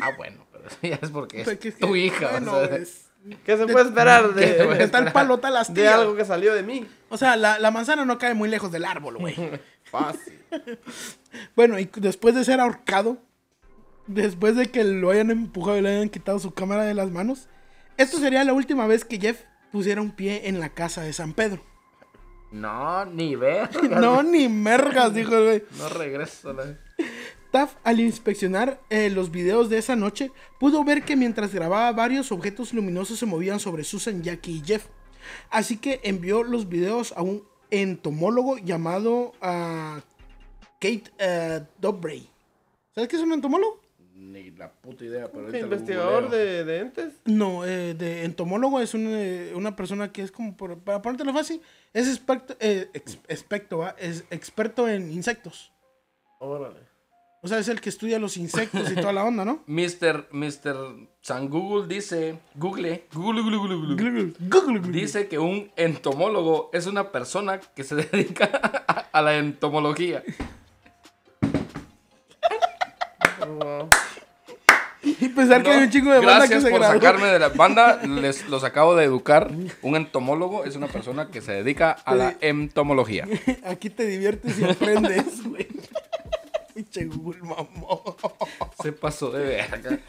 Ah, bueno, pero eso ya es porque es que- es tu que- hija. bueno, o sea, es- ¿Qué se puede esperar ¿Qué se puede de, de tal palo, tal de astilla. algo que salió de mí? O sea, la, la manzana no cae muy lejos del árbol, güey. Fácil. Bueno, y después de ser ahorcado, después de que lo hayan empujado y le hayan quitado su cámara de las manos, esto sería la última vez que Jeff pusiera un pie en la casa de San Pedro. No, ni ver. No, ni mergas, dijo el güey. No regreso. la- Taff, al inspeccionar eh, los videos de esa noche, pudo ver que mientras grababa varios objetos luminosos se movían sobre Susan, Jackie y Jeff. Así que envió los videos a un entomólogo llamado ah, Kate eh, Dobray. ¿Sabes qué es un entomólogo? ni la puta idea, pero investigador de, de, entes? No, eh, de entomólogo es una, eh, una persona que es como, por, para ponértelo fácil, es experto, eh, ex, experto es experto en insectos. Órale. O sea, es el que estudia los insectos y toda la onda, ¿no? Mister, Mister San Google dice, Google, Google, Google, Google, Google, Google, dice que un entomólogo es una persona que se dedica a, la entomología. wow. Y pensar que hay un chingo de banda que Gracias se por graduó. sacarme de la banda, les los acabo de educar. Un entomólogo es una persona que se dedica a la entomología. Aquí te diviertes y aprendes, güey. Pinche Google, mamón. Se pasó de verga.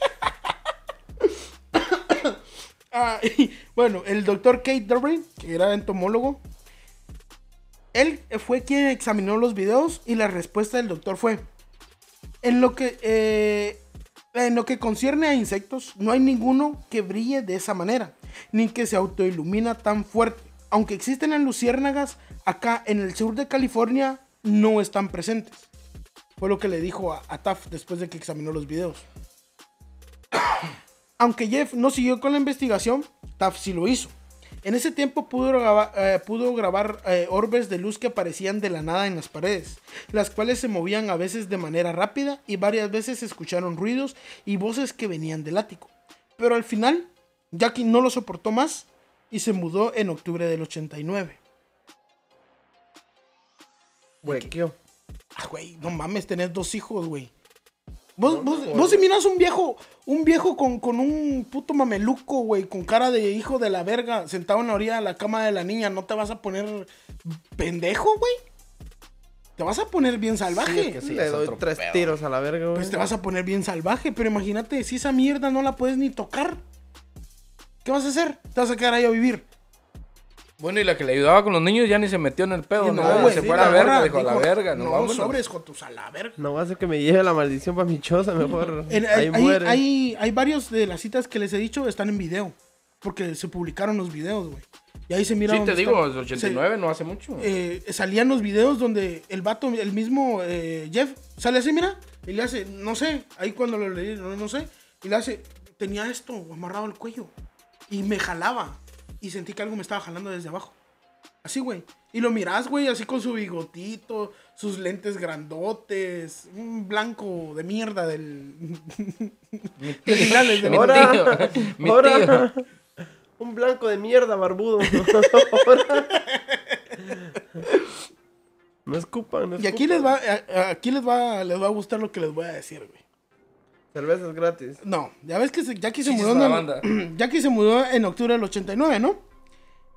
Ah, y, bueno, el doctor Kate Dobrin, que era entomólogo, él fue quien examinó los videos y la respuesta del doctor fue, en lo que, eh, en lo que concierne a insectos, no hay ninguno que brille de esa manera, ni que se autoilumina tan fuerte. Aunque existen las luciérnagas, acá en el sur de California no están presentes. Fue lo que le dijo a, a Taft después de que examinó los videos. Aunque Jeff no siguió con la investigación, Taft sí lo hizo. En ese tiempo pudo grabar, eh, pudo grabar eh, orbes de luz que aparecían de la nada en las paredes, las cuales se movían a veces de manera rápida y varias veces se escucharon ruidos y voces que venían del ático. Pero al final, Jackie no lo soportó más y se mudó en octubre del 89. Huequeo. Ah, güey, no mames, tenés dos hijos, güey. Vos, vos, vos si miras un viejo, un viejo con, con un puto mameluco, güey, con cara de hijo de la verga, sentado en la orilla de la cama de la niña, ¿no te vas a poner pendejo, güey? Te vas a poner bien salvaje. Sí, es que sí, Le es doy otro tres pedo. tiros a la verga, güey. Pues te vas a poner bien salvaje, pero imagínate, si esa mierda no la puedes ni tocar. ¿Qué vas a hacer? Te vas a quedar ahí a vivir. Bueno, y la que le ayudaba con los niños ya ni se metió en el pedo. Y No, no, güey, se sí, fue a la la verga, dijo a la verga. No, No, sobres, jotos, a la verga. No va a ser que me lleve la maldición para mi choza, mejor. En- ahí hay, hay, muere. hay, hay varios de las citas que les he dicho están en video. Porque se publicaron los videos, güey. Y ahí se mira. Sí, dónde te digo, están. es 89, no hace mucho. Se- eh, salían los videos donde el vato, el mismo eh, Jeff, sale así, mira. Y le hace, no sé, ahí cuando lo leí, no, no sé. Y le hace, tenía esto amarrado al cuello. Y me jalaba. Y sentí que algo me estaba jalando desde abajo. Así, güey. Y lo mirás, güey, así con su bigotito, sus lentes grandotes, un blanco de mierda del... Mi de finales de Mi Ahora- tío, mi Ahora, tío. un blanco de mierda barbudo. No escupan, no Y aquí les va, aquí les va, les va a gustar lo que les voy a decir, güey. Cervezas gratis. No, ya ves que se- Jackie se mudó en, banda. Jackie se mudó en octubre del 89, ¿no?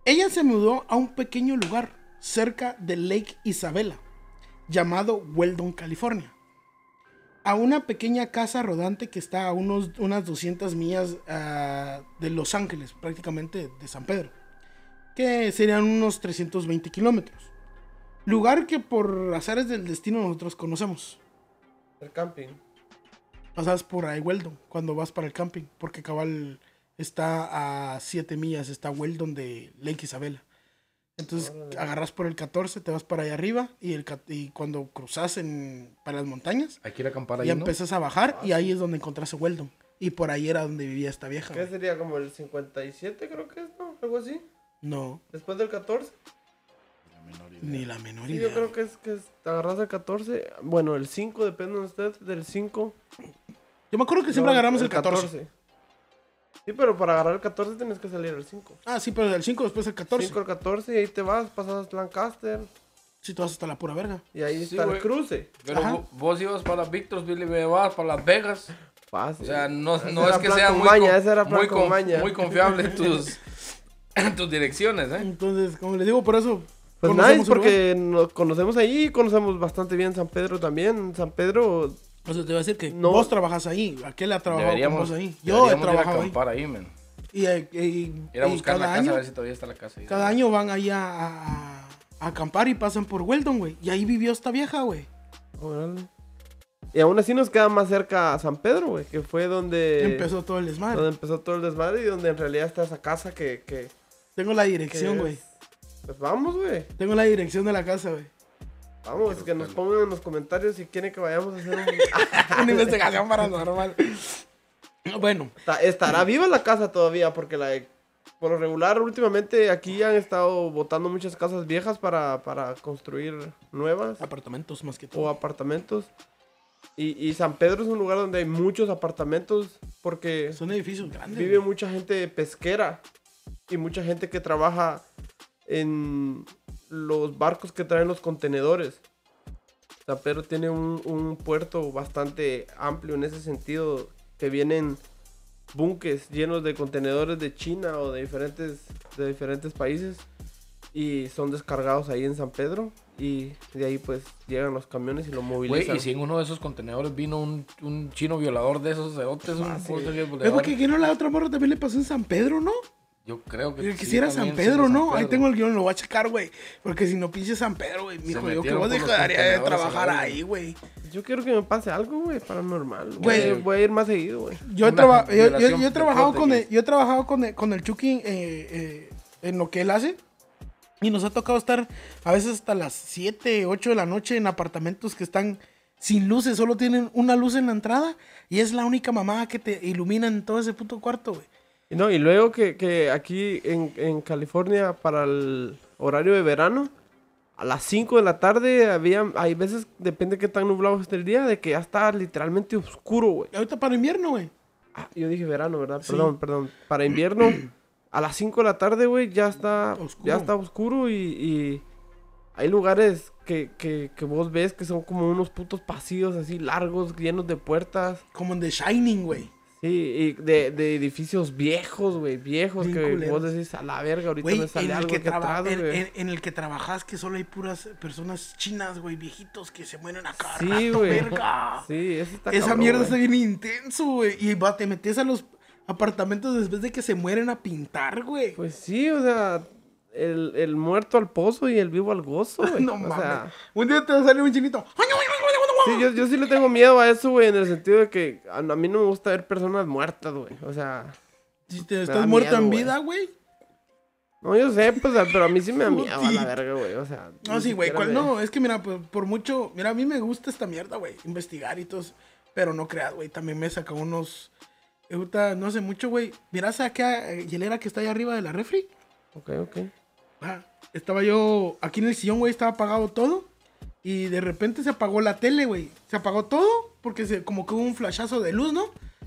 Ella se mudó a un pequeño lugar cerca de Lake Isabella, llamado Weldon, California. A una pequeña casa rodante que está a unos, unas 200 millas ah, de Los Ángeles, prácticamente de San Pedro, que serían unos 320 kilómetros. Lugar que por azares del destino nosotros conocemos. El camping. Pasas por ahí Weldon cuando vas para el camping, porque cabal está a 7 millas, está Weldon de Lake Isabella. Entonces agarras por el 14, te vas para allá arriba y, el, y cuando cruzas en, para las montañas, Hay que ir a acampar ahí, ya ¿no? empezas a bajar y ahí es donde encontraste Weldon. Y por ahí era donde vivía esta vieja. ¿Qué güey. sería como el 57 creo que es, no? Algo así. No, Después del 14. ni la menor Sí, idea. yo creo que es que es- te agarras el 14. Bueno, el 5 depende de usted. Del 5. Yo me acuerdo que siempre No, agarramos el 14. Sí, pero para agarrar el 14 tienes que salir el 5. Ah, sí, pero del 5 después el 14. 5 al 14 y ahí te vas, pasas Lancaster. Sí, tú vas hasta la pura verga. Y ahí Sí, está güey. el cruce. Pero Ajá. vos ibas para Victorville y me vas para Las Vegas. Fácil. O sea, no, no es que sea muy, maña, con- ese era plan muy, con muy confiable tus, tus direcciones, ¿eh? Entonces, como les digo, por eso. Pues nice, el porque nos conocemos ahí, conocemos bastante bien San Pedro también. San Pedro, O sea, te voy a decir que No. vos trabajas ahí. Aquel ha trabajado con vos ahí. Yo he deberíamos ir a trabajado ahí. acampar ahí, man. Y, eh, y- Ir a y buscar la casa año, a ver si todavía está la casa ahí. cada año van ahí a, a- a acampar y pasan por Weldon, güey. Y ahí vivió esta vieja, güey. órale. Y aún así nos queda más cerca a San Pedro, güey, que fue donde Empezó todo el desmadre. donde empezó todo el desmadre y donde en realidad está esa casa que... que, Tengo la dirección, güey. Pues vamos, güey. Tengo la dirección de la casa, güey. Vamos, que nos pongan en los comentarios si quieren que vayamos a hacer un... Una investigación paranormal. Bueno, Ta- Estará viva la casa todavía, porque la de- por lo regular últimamente aquí han estado botando muchas casas viejas para, para construir nuevas apartamentos más que o todo. apartamentos. Y, y San Pedro es un lugar donde hay muchos apartamentos porque Son edificios grandes. vive mucha gente pesquera y mucha gente que trabaja en los barcos que traen los contenedores. San Pedro tiene un, un puerto bastante amplio en ese sentido, que vienen buques llenos de contenedores de China o de diferentes, de diferentes países y son descargados ahí en San Pedro y de ahí pues llegan los camiones y lo movilizan. Güey, y si en uno de esos contenedores vino un, un chino violador de esos cerotes, un puto Es porque que no la otra morra también le pasó en San Pedro, ¿no? Yo creo que Que sí, quisiera San Pedro, San ¿no? Ahí tengo el guion, lo voy a checar, güey. Porque si no pinche San Pedro, güey. Mijo, yo que por los dejaría de trabajar ahí, güey. Yo quiero que me pase algo, güey, paranormal. Güey. Voy, a ir más seguido, güey. Yo traba- yo, yo- yo he trabajado con el, yo he trabajado con el, con el Chucky eh, eh, en lo que él hace. Y nos ha tocado estar a veces hasta las 7, 8 de la noche en apartamentos que están sin luces, solo tienen una luz en la entrada y es la única mamada que te ilumina en todo ese puto cuarto, güey. No, y luego que, que aquí en, en California para el horario de verano, a las 5 de la tarde había, hay veces, depende qué tan nublado esté el día, de que ya está literalmente oscuro, güey. Y ahorita para invierno, güey. Ah, yo dije verano, ¿verdad? Sí. Perdón, perdón. Para invierno, a las 5 de la tarde, güey, ya está Oscuro. ya está oscuro y, y hay lugares que, que, que vos ves que son como unos putos pasillos así largos, llenos de puertas. Como en The Shining, güey. Sí, y de, de edificios viejos, güey, viejos, Bien que vos decís a la verga, ahorita Güey, me sale en el, algo que traba- en, güey. en- en el que trabajas que solo hay puras personas chinas, güey, viejitos que se mueren a cada Sí, güey. verga. Sí, eso está Esa cabrón, mierda está bien intenso, güey. Y va, te metes a los apartamentos después de que se mueren a pintar, güey. Pues sí, o sea, el, el muerto al pozo y el vivo al gozo, güey. no o mames. sea, Un día te va a salir un chinito. Sí, yo, yo sí le tengo miedo a eso, güey, en el sentido de que a, a mí no me gusta ver personas muertas, güey. O sea, Si te da estás muerto miedo, en vida, güey. no, yo sé, pues, pero a mí sí me da miedo a la verga, güey. O sea, No, sí, güey. me- No, es que mira, por, por mucho. Mira, a mí me gusta esta mierda, güey. Investigar y todo. eso, Pero no creas, güey. También me saca unos. Ahorita, no sé mucho, güey. Mirás acá, eh, hielera que está ahí arriba de la refri. Ok, ok. Ah, estaba yo aquí en el sillón, güey, estaba apagado todo. Y de repente se apagó la tele, güey. Se apagó todo porque se, como que hubo un flashazo de luz, ¿no?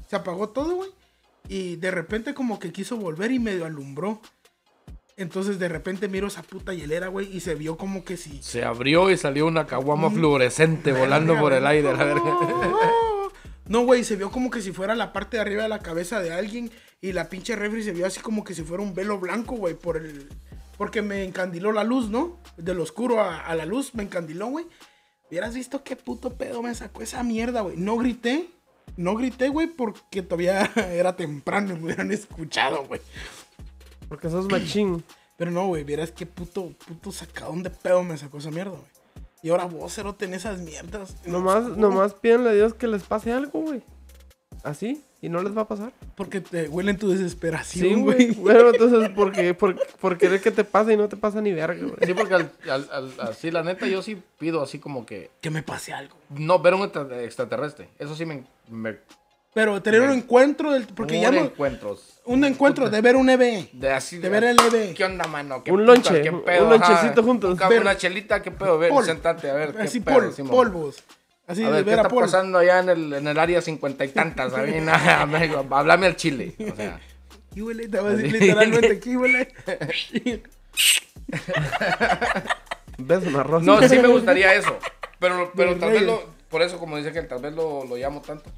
Se apagó todo, güey. Y de repente como que quiso volver y medio alumbró. Entonces de repente miro esa puta hielera, güey, y se vio como que si... Se abrió y salió una caguama fluorescente volando por el aire, la verga. No, güey, se vio como que si fuera la parte de arriba de la cabeza de alguien y la pinche refri se vio así como que si fuera un velo blanco, güey, por el... Porque me encandiló la luz, ¿no? Del oscuro a, a la luz me encandiló, güey. Hubieras visto qué puto pedo me sacó esa mierda, güey. No grité, no grité, güey, porque todavía era temprano y me hubieran escuchado, güey. Porque sos machín. Pero no, güey, vieras qué puto, puto sacadón de pedo me sacó esa mierda, güey. Y ahora vos, cero, tenés esas mierdas. Nomás, nomás pídanle a Dios que les pase algo, güey. Así. Y no les va a pasar. Porque te huelen tu Sí, desesperación, güey. güey. Bueno, entonces, ¿por qué? Por, por querer que te pase y no te pasa ni verga, güey. Sí, porque al- al- al- así, la neta, yo sí pido así como que... Que me pase algo. No, ver un extra- extraterrestre. Eso sí me... me Pero tener un encuentro, del, porque un ya no... encuentros. Un encuentro de ver un EVE. De así... De ver el EVE. ¿Qué onda, mano? ¿Qué Un puta? lonche, ¿Qué un lonchecito Ajá. juntos. Ver- Una chelita, ¿qué pedo? Ver, sentate, a ver, ¿qué Así pedo, pol- polvos. Así A de ver, ¿qué está pasando allá en el, en el área cincuenta y tantas? A mí, nada, amigo, háblame al chile. O sea, Aquí huele, te voy a decir literalmente, aquí huele. ¿Ves una rosa? no, sí me gustaría eso. Pero, pero tal vez lo... Por eso, como dice que tal vez lo, lo llamo tanto.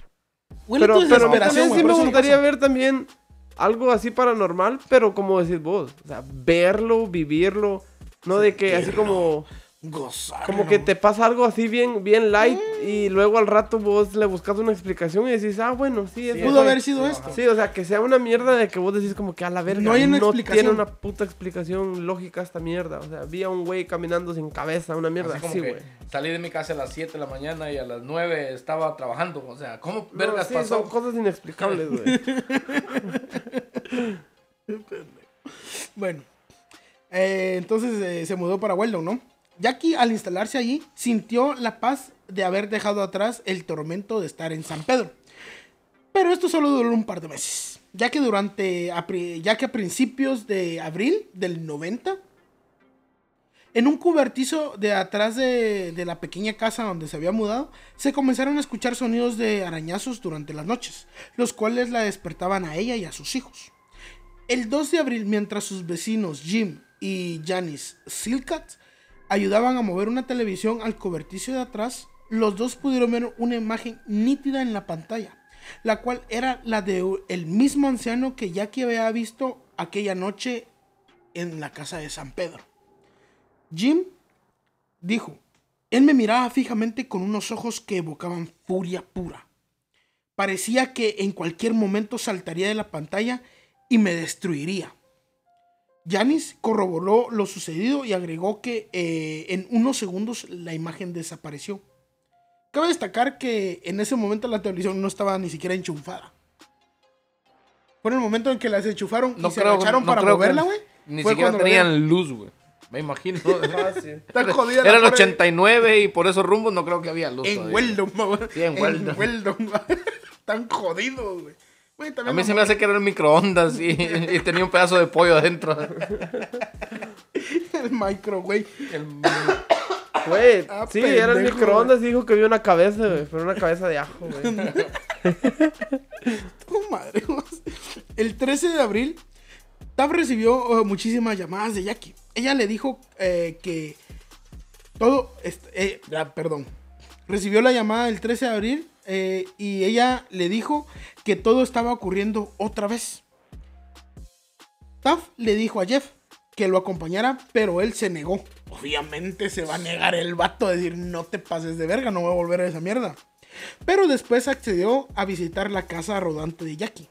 Huele pero, pero también sí me gustaría ver también algo así paranormal, pero como decís vos, o sea, verlo, vivirlo, no de que así como Gozarlo. como que te pasa algo así bien bien light y luego al rato vos le buscas una explicación y decís, "Ah, bueno, sí, es Pudo verdad". haber sido esto. Sí, o sea, que sea una mierda de que vos decís como que a la verga No hay una explicación. tiene una puta explicación lógica esta mierda. O sea, vi a un güey caminando sin cabeza, una mierda Así güey. salí de mi casa a las 7 de la mañana y a las 9 estaba trabajando. O sea, ¿cómo No, vergas sí, pasó? son cosas inexplicables, güey. Bueno, eh, entonces eh, se mudó para Weldon, ¿no? Jackie, al instalarse allí, sintió la paz de haber dejado atrás el tormento de estar en San Pedro. Pero esto solo duró un par de meses, ya que durante, ya que a principios de abril del 90, en un cubertizo de atrás de, de la pequeña casa donde se había mudado, se comenzaron a escuchar sonidos de arañazos durante las noches, los cuales la despertaban a ella y a sus hijos. El 2 de abril, mientras sus vecinos Jim y Janice Silcat ayudaban a mover una televisión al cobertizo de atrás, los dos pudieron ver una imagen nítida en la pantalla, la cual era la de el mismo anciano que Jackie había visto aquella noche en la casa de San Pedro. Jim dijo, él me miraba fijamente con unos ojos que evocaban furia pura. Parecía que en cualquier momento saltaría de la pantalla y me destruiría. Janis corroboró lo sucedido y agregó que eh, en unos segundos la imagen desapareció. Cabe destacar que en ese momento la televisión no estaba ni siquiera enchufada. Fue en el momento en que las enchufaron y No se creo, agacharon no para moverla, güey. Ni Fue siquiera tenían luz, güey. Me imagino. Jodida Era el pobre- 89 y por esos rumbos no creo que había luz. En. Weldon. Sí, en Weldon. güey. Están jodidos, güey. Güey, A mí se me hace que era el microondas y, y tenía un pedazo de pollo adentro. el micro, güey. El- Güey, Ah, sí, era el microondas y dijo que vio una cabeza, güey, pero una cabeza de ajo, güey. Tu madre. El 13 de abril, Tab recibió eh, muchísimas llamadas de Jackie. Ella le dijo eh, que todo. eh, perdón. Recibió la llamada el 13 de abril eh, y ella le dijo que todo estaba ocurriendo otra vez. Taff le dijo a Jeff que lo acompañara, pero él se negó. Obviamente se va a negar el vato a decir no te pases de verga, no voy a volver a esa mierda. Pero después accedió a visitar la casa rodante de Jackie.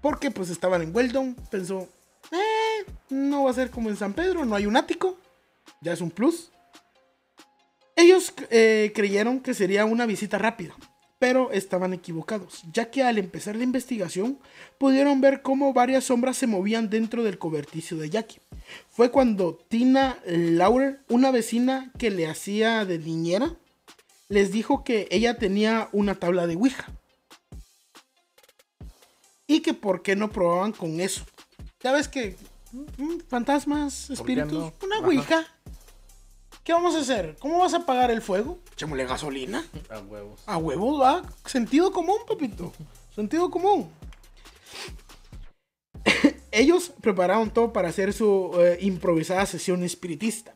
Porque pues estaban en Weldon, pensó, eh, no va a ser como en San Pedro, no hay un ático, ya es un plus. Ellos eh, creyeron que sería una visita rápida, pero estaban equivocados, ya que al empezar la investigación pudieron ver cómo varias sombras se movían dentro del coberticio de Jackie. Fue cuando Tina Laurer, una vecina que le hacía de niñera, les dijo que ella tenía una tabla de Ouija. Y que por qué no probaban con eso. Ya ves que mm, fantasmas, qué espíritus, no? una Ajá. ¿Qué vamos a hacer? ¿Cómo vas a apagar el fuego? Echémosle gasolina. A huevos. A huevos, va. Sentido común, papito. Sentido común. Ellos prepararon todo para hacer su eh, improvisada sesión espiritista.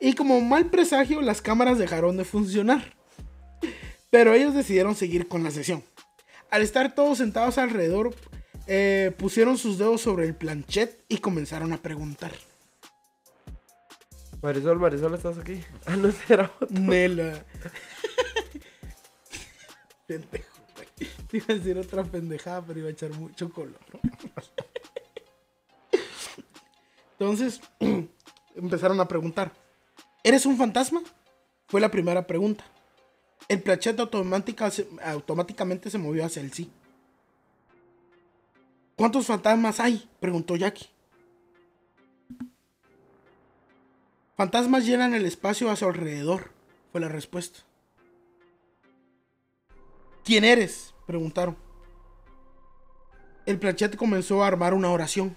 Y como mal presagio, las cámaras dejaron de funcionar. Pero ellos decidieron seguir con la sesión. Al estar todos sentados alrededor, eh, pusieron sus dedos sobre el planchet y comenzaron a preguntar. Marisol, Marisol, ¿estás aquí? Ah, no, era otro. Nela. Pendejo, güey. Te iba a decir otra pendejada, pero iba a echar mucho color. Entonces, empezaron a preguntar. ¿Eres un fantasma? Fue la primera pregunta. El se- automáticamente se movió hacia el sí. ¿Cuántos fantasmas hay? Preguntó Jackie. Fantasmas llenan el espacio a su alrededor, fue la respuesta. ¿Quién eres? preguntaron. El planchete comenzó a armar una oración.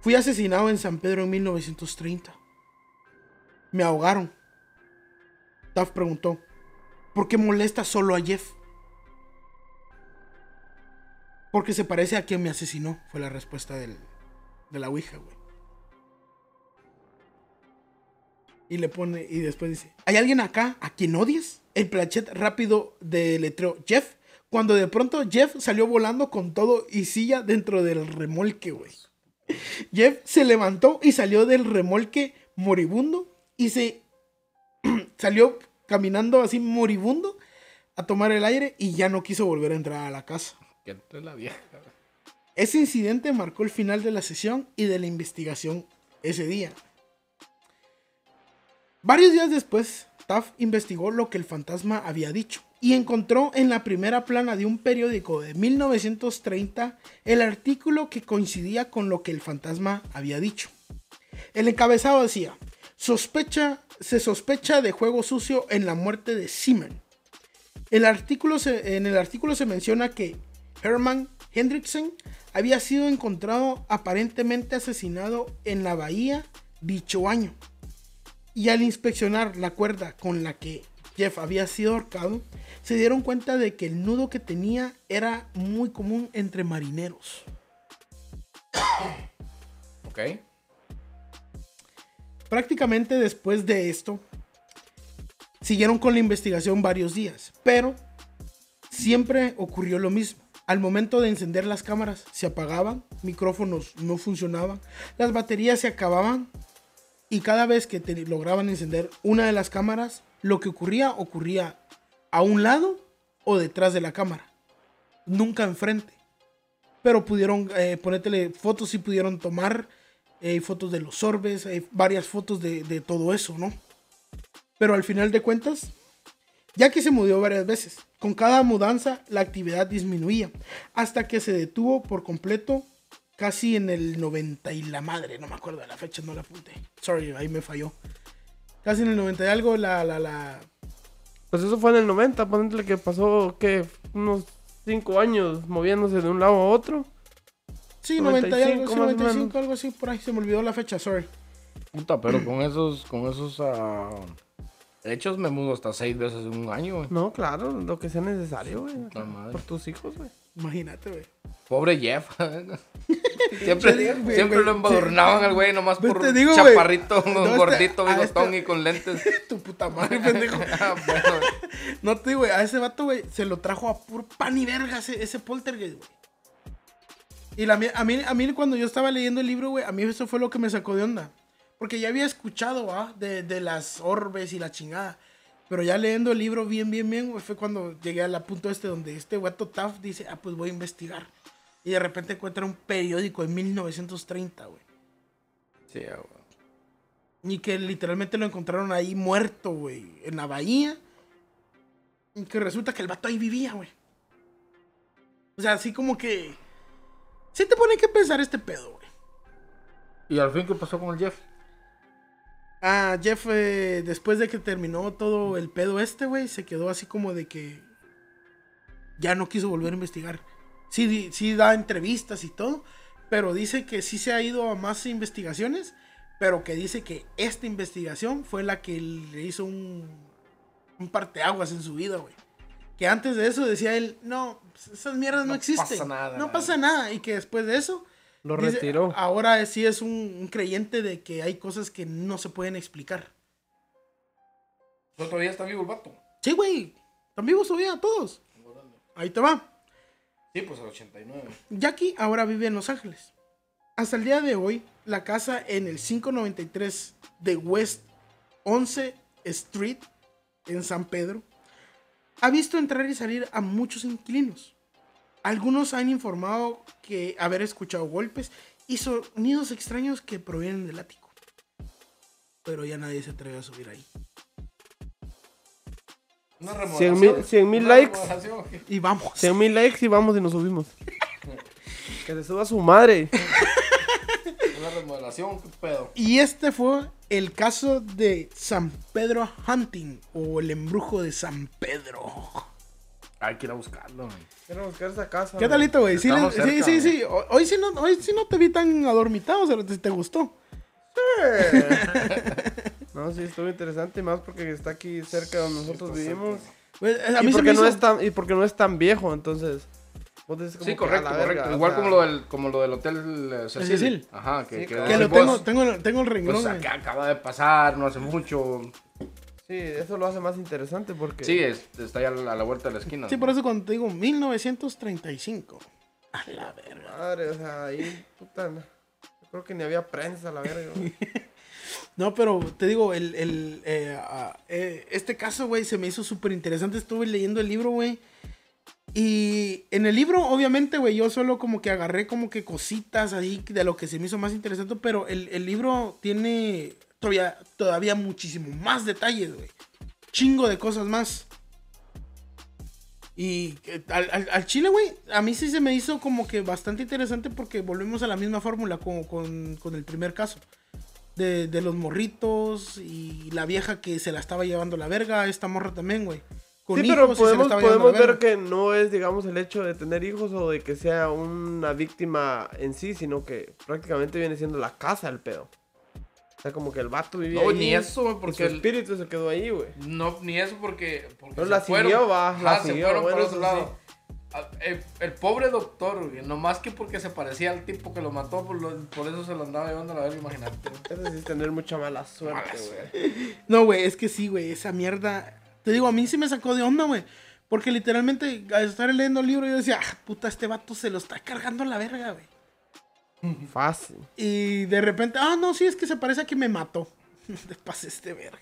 Fui asesinado en San Pedro en 1930. Me ahogaron. Duff preguntó, ¿por qué molesta solo a Jeff? Porque se parece a quien me asesinó, fue la respuesta del, de la Ouija, güey. Y le pone, y después dice, ¿hay alguien acá a quien odies? El plachet rápido deletreó Jeff, cuando de pronto Jeff salió volando con todo y silla dentro del remolque, güey. Jeff se levantó y salió del remolque moribundo y se salió caminando así moribundo a tomar el aire y ya no quiso volver a entrar a la casa. Que entre la vieja. Ese incidente marcó el final de la sesión y de la investigación ese día. Varios días después, Taft investigó lo que el fantasma había dicho y encontró en la primera plana de un periódico de 1930 el artículo que coincidía con lo que el fantasma había dicho. El encabezado decía, sospecha, se sospecha de juego sucio en la muerte de Simon. El artículo se- en el artículo se menciona que Herman Hendrickson había sido encontrado aparentemente asesinado en la bahía dicho año. Y al inspeccionar la cuerda con la que Jeff había sido ahorcado, se dieron cuenta de que el nudo que tenía era muy común entre marineros. Ok. Prácticamente después de esto, siguieron con la investigación varios días, pero siempre ocurrió lo mismo. Al momento de encender las cámaras, se apagaban, micrófonos no funcionaban, las baterías se acababan y cada vez que te- lograban encender una de las cámaras, lo que ocurría ocurría a un lado o detrás de la cámara, nunca enfrente. Pero pudieron eh, fotos y pudieron tomar eh, fotos de los orbes, eh, varias fotos de, de todo eso, ¿no? Pero al final de cuentas, ya que se mudó varias veces, con cada mudanza la actividad disminuía, hasta que se detuvo por completo casi en el 90 y la madre, no me acuerdo de la fecha, no la apunté. Sorry, ahí me falló. Casi en el 90 y algo la, la, la, Pues eso fue en el 90, ponle que pasó, que Unos 5 años moviéndose de un lado a otro. Sí, 90 y algo, 95 sí, más o 95, menos. algo así, por ahí se me olvidó la fecha, sorry. Puta, pero con esos, con esos ah, hechos me mudo hasta seis veces en un año, güey. No, claro, lo que sea necesario, güey. Por tus hijos, güey. Imagínate, güey. Pobre Jeff. siempre digo, güey, siempre güey, lo embadurnaban al güey nomás por te digo, güey. chaparrito, No, este- gordito, a bigotón este- y con lentes. Tu puta madre, pendejo. Ah, bueno, No te digo, güey, a ese vato, güey, se lo trajo a puro pan y verga ese, ese poltergeist, güey. Y la, a, mí, a mí cuando yo estaba leyendo el libro, güey, a mí eso fue lo que me sacó de onda. Porque ya había escuchado, ¿ah? De, de las orbes y la chingada. Pero ya leyendo el libro bien, bien, bien, güey, fue cuando llegué al punto este donde este guato Taft dice, ah, pues voy a investigar. Y de repente encuentra un periódico de 1930, güey. Sí, ah, güey. Y que literalmente lo encontraron ahí muerto, güey, en la bahía. Y que resulta que el vato ahí vivía, güey. O sea, así como que... Sí te pone que pensar este pedo, güey. ¿Y al fin qué pasó con el Jeff? Ah, Jeff, eh, después de que terminó todo el pedo este, güey, se quedó así como de que... Ya no quiso volver a investigar. Sí, da entrevistas y todo, pero dice que sí se ha ido a más investigaciones, pero que dice que esta investigación fue la que le hizo un, un parteaguas en su vida, güey. Que antes de eso decía él, no, pues, esas mierdas no, No existen. pasa nada, no nada". pasa nada. Y que después de eso, Lo dice, retiró. ahora sí es un, un creyente de que hay cosas que no se pueden explicar. ¿No todavía está vivo el vato? Sí, güey. Están vivos todavía todos. Ahí te va. Sí, pues al 89. Jackie ahora vive en Los Ángeles. Hasta el día de hoy, la casa en el 593 de West 11 Street en San Pedro ha visto entrar y salir a muchos inquilinos. Algunos han informado que haber escuchado golpes y sonidos extraños que provienen del ático. Pero ya nadie se atreve a subir ahí. Una 100 mil- 100 mil likes. Y vamos. 100 mil likes y vamos y nos subimos. Que se suba su madre. Una remodelación, qué pedo. Y este fue el caso de San Pedro Hunting o el embrujo de San Pedro. Hay que ir a buscarlo, güey. Quiero buscar esa casa. ¿Qué talito, güey? Sí, le- sí, sí, sí. Hoy, hoy sí no, hoy sí no te vi tan adormitado, o sea, te, te gustó. No, sí, estuvo interesante, más porque está aquí cerca de donde nosotros vivimos. Pues, a Y mí se porque, me no hizo- es tan, y porque no es tan viejo, entonces. vos decís como Sí, que, correcto, la correcto. verga, Igual o sea, como lo del, como lo del hotel eh, Cecil. Cecil. Ajá, que, Sí, que claro. Que lo decís tengo, vos, tengo, tengo el renglón. Pues güey. acá acaba de pasar, no hace mucho. Sí, eso lo hace más interesante porque. Sí, es- está ahí a la, a vuelta de la esquina. Sí, por eso cuando te digo 1935. A la verga. Madre, o sea, ahí, puta. no. Yo creo que ni había prensa, la verga. güey. No, pero te digo, el, el, eh, eh, este caso, güey, se me hizo súper interesante. Estuve leyendo el libro, güey. Y en el libro, obviamente, güey, yo solo como que agarré como que cositas ahí de lo que se me hizo más interesante. Pero el, el libro tiene todavía, todavía muchísimo más detalles, güey. Chingo de cosas más. Y eh, al, al- al chile, güey, a mí sí se me hizo como que bastante interesante porque volvemos a la misma fórmula como con, con el primer caso. De, de los morritos y la vieja que se la estaba llevando la verga, esta morra también, güey. Con Sí, pero podemos, podemos ver que no es, digamos, el hecho de tener hijos o de que sea una víctima en sí, sino que prácticamente viene siendo la casa el pedo. O sea, como que el vato vivía No, ahí. ni eso, güey, porque su el- espíritu se quedó ahí, güey. No, ni eso porque. porque Pero se la siguió, va, la se siguió, fueron bueno, por otro lado. Ah, El, el pobre doctor, güey, nomás que porque se parecía al tipo que lo mató, por, lo- por eso se lo andaba llevando a la verga, imagínate. Eso es tener mucha mala suerte, Mala güey. No, güey, es que sí, güey, esa mierda. Te digo, a mí sí me sacó de onda, güey. Porque literalmente, al estar leyendo el libro, yo decía, ah, puta, este vato se lo está cargando la verga, güey. Fácil. Y de repente, ah, no, sí, es que se parece a que me mató. Te pases de verga.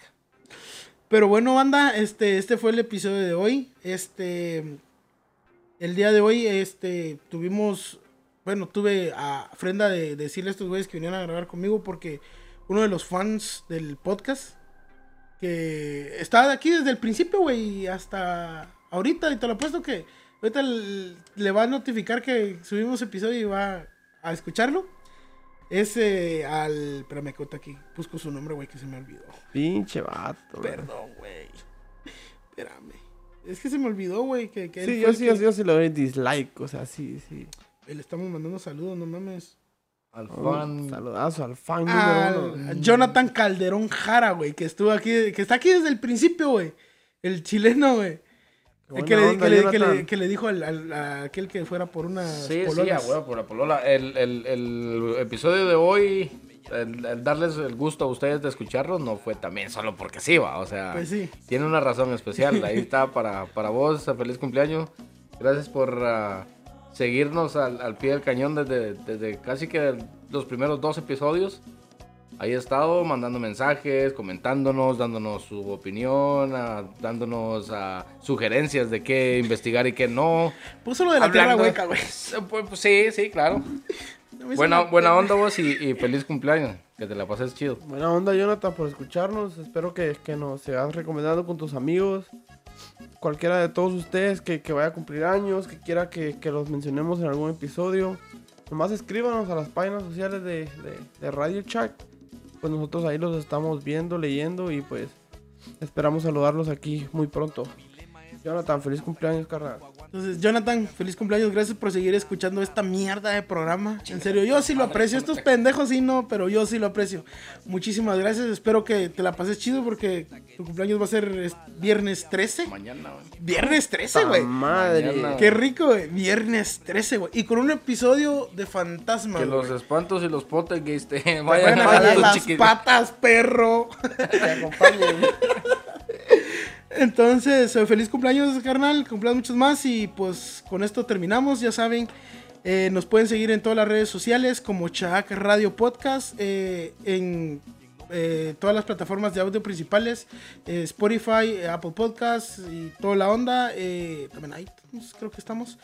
Pero bueno, banda, este, este fue el episodio de hoy. Este, el día de hoy, este, tuvimos, bueno, tuve a ofrenda de, decirle a estos güeyes que vinieron a grabar conmigo porque uno de los fans del podcast, que está aquí desde el principio, güey, hasta ahorita, y te lo apuesto que ahorita le va a notificar que subimos episodio y va a escucharlo. Ese al. Espérame, que ahorita aquí busco su nombre, güey, que se me olvidó. Pinche vato. güey. Perdón, güey. Espérame. Es que se me olvidó, güey, que, que Sí, yo sí, que- yo sí le doy dislike, o sea, sí, sí. Le estamos mandando saludos, no mames. Al Un fan. saludazo al fan Al- número uno. a Jonathan Calderón Jara, güey, que estuvo aquí, que está aquí desde el principio, güey. El chileno, güey. El que, le, onda, que, le, que, le, que le dijo al, al- a aquel que fuera por una Sí, sí, a huevo, por la polola. El, el, el episodio de hoy, el, el darles el gusto a ustedes de escucharlos, no fue también solo porque sí, va. O sea, Pues sí. tiene una razón especial. Ahí está para, para vos. Feliz cumpleaños. Gracias por ah, seguirnos al, al pie del cañón desde, desde casi que los primeros dos episodios. Ahí ha estado mandando mensajes, comentándonos, dándonos su opinión, ah, dándonos ah, sugerencias de qué investigar y qué no. Puso lo de la tierra Hablando- hueca, güey. Pues, pues, sí, sí, claro. Buena, buena onda vos y, y feliz cumpleaños. Que te la pases chido. Buena onda, Jonathan, por escucharnos. Espero que, que nos sigas recomendando con tus amigos. Cualquiera de todos ustedes que, que vaya a cumplir años, que quiera que, que los mencionemos en algún episodio. Nomás escríbanos a las páginas sociales de, de, de Radio Chat. Pues nosotros ahí los estamos viendo, leyendo y pues esperamos saludarlos aquí muy pronto. Jonathan, feliz cumpleaños, carnal. Entonces, Jonathan, feliz cumpleaños. Gracias por seguir escuchando esta mierda de programa. En serio, yo sí lo aprecio. Estos pendejos sí no, pero yo sí lo aprecio. Muchísimas gracias. Espero que te la pases chido porque tu cumpleaños va a ser es, viernes 13. Mañana, güey. Viernes 13, ¡Ta güey. madre! Qué rico, güey. Viernes 13, güey. Y con un episodio de fantasma, Que los espantos y los poltergeist te Te vayan a a jalar las patas, perro. Que acompañen. Entonces, eh, feliz cumpleaños, carnal. Cumpleaños muchos más. Y pues con esto terminamos. Ya saben, eh, nos pueden seguir en todas las redes sociales como Chac Radio Podcast. eh, en todas las plataformas de audio principales: Spotify, Apple Podcasts y toda la onda. también iTunes, creo que estamos.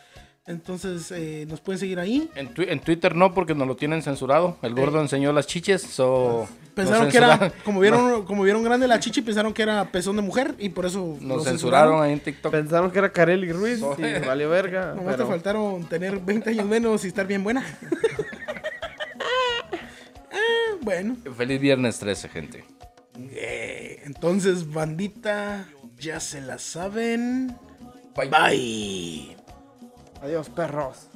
Entonces, eh, nos pueden seguir ahí. En, twi- en Twitter no, porque nos lo tienen censurado. El gordo enseñó las chiches, so... Pensaron que era, como vieron, como vieron grande la chichi, pensaron que era pezón de mujer y por eso Nos lo censuraron ahí en TikTok. Pensaron que era Kareli Ruiz y valió verga. Nomás pero- te faltaron tener 20 años menos y estar bien buena. Eh, bueno, Feliz viernes 13, gente. eh, entonces, bandita, ya se la saben. Bye. Bye. Adiós, perros.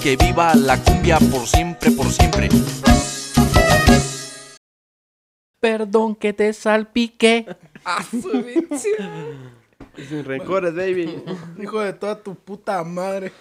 Que viva la cumbia por siempre, por siempre. Perdón que te salpiqué. Sin rencores, baby. Hijo de toda tu puta madre.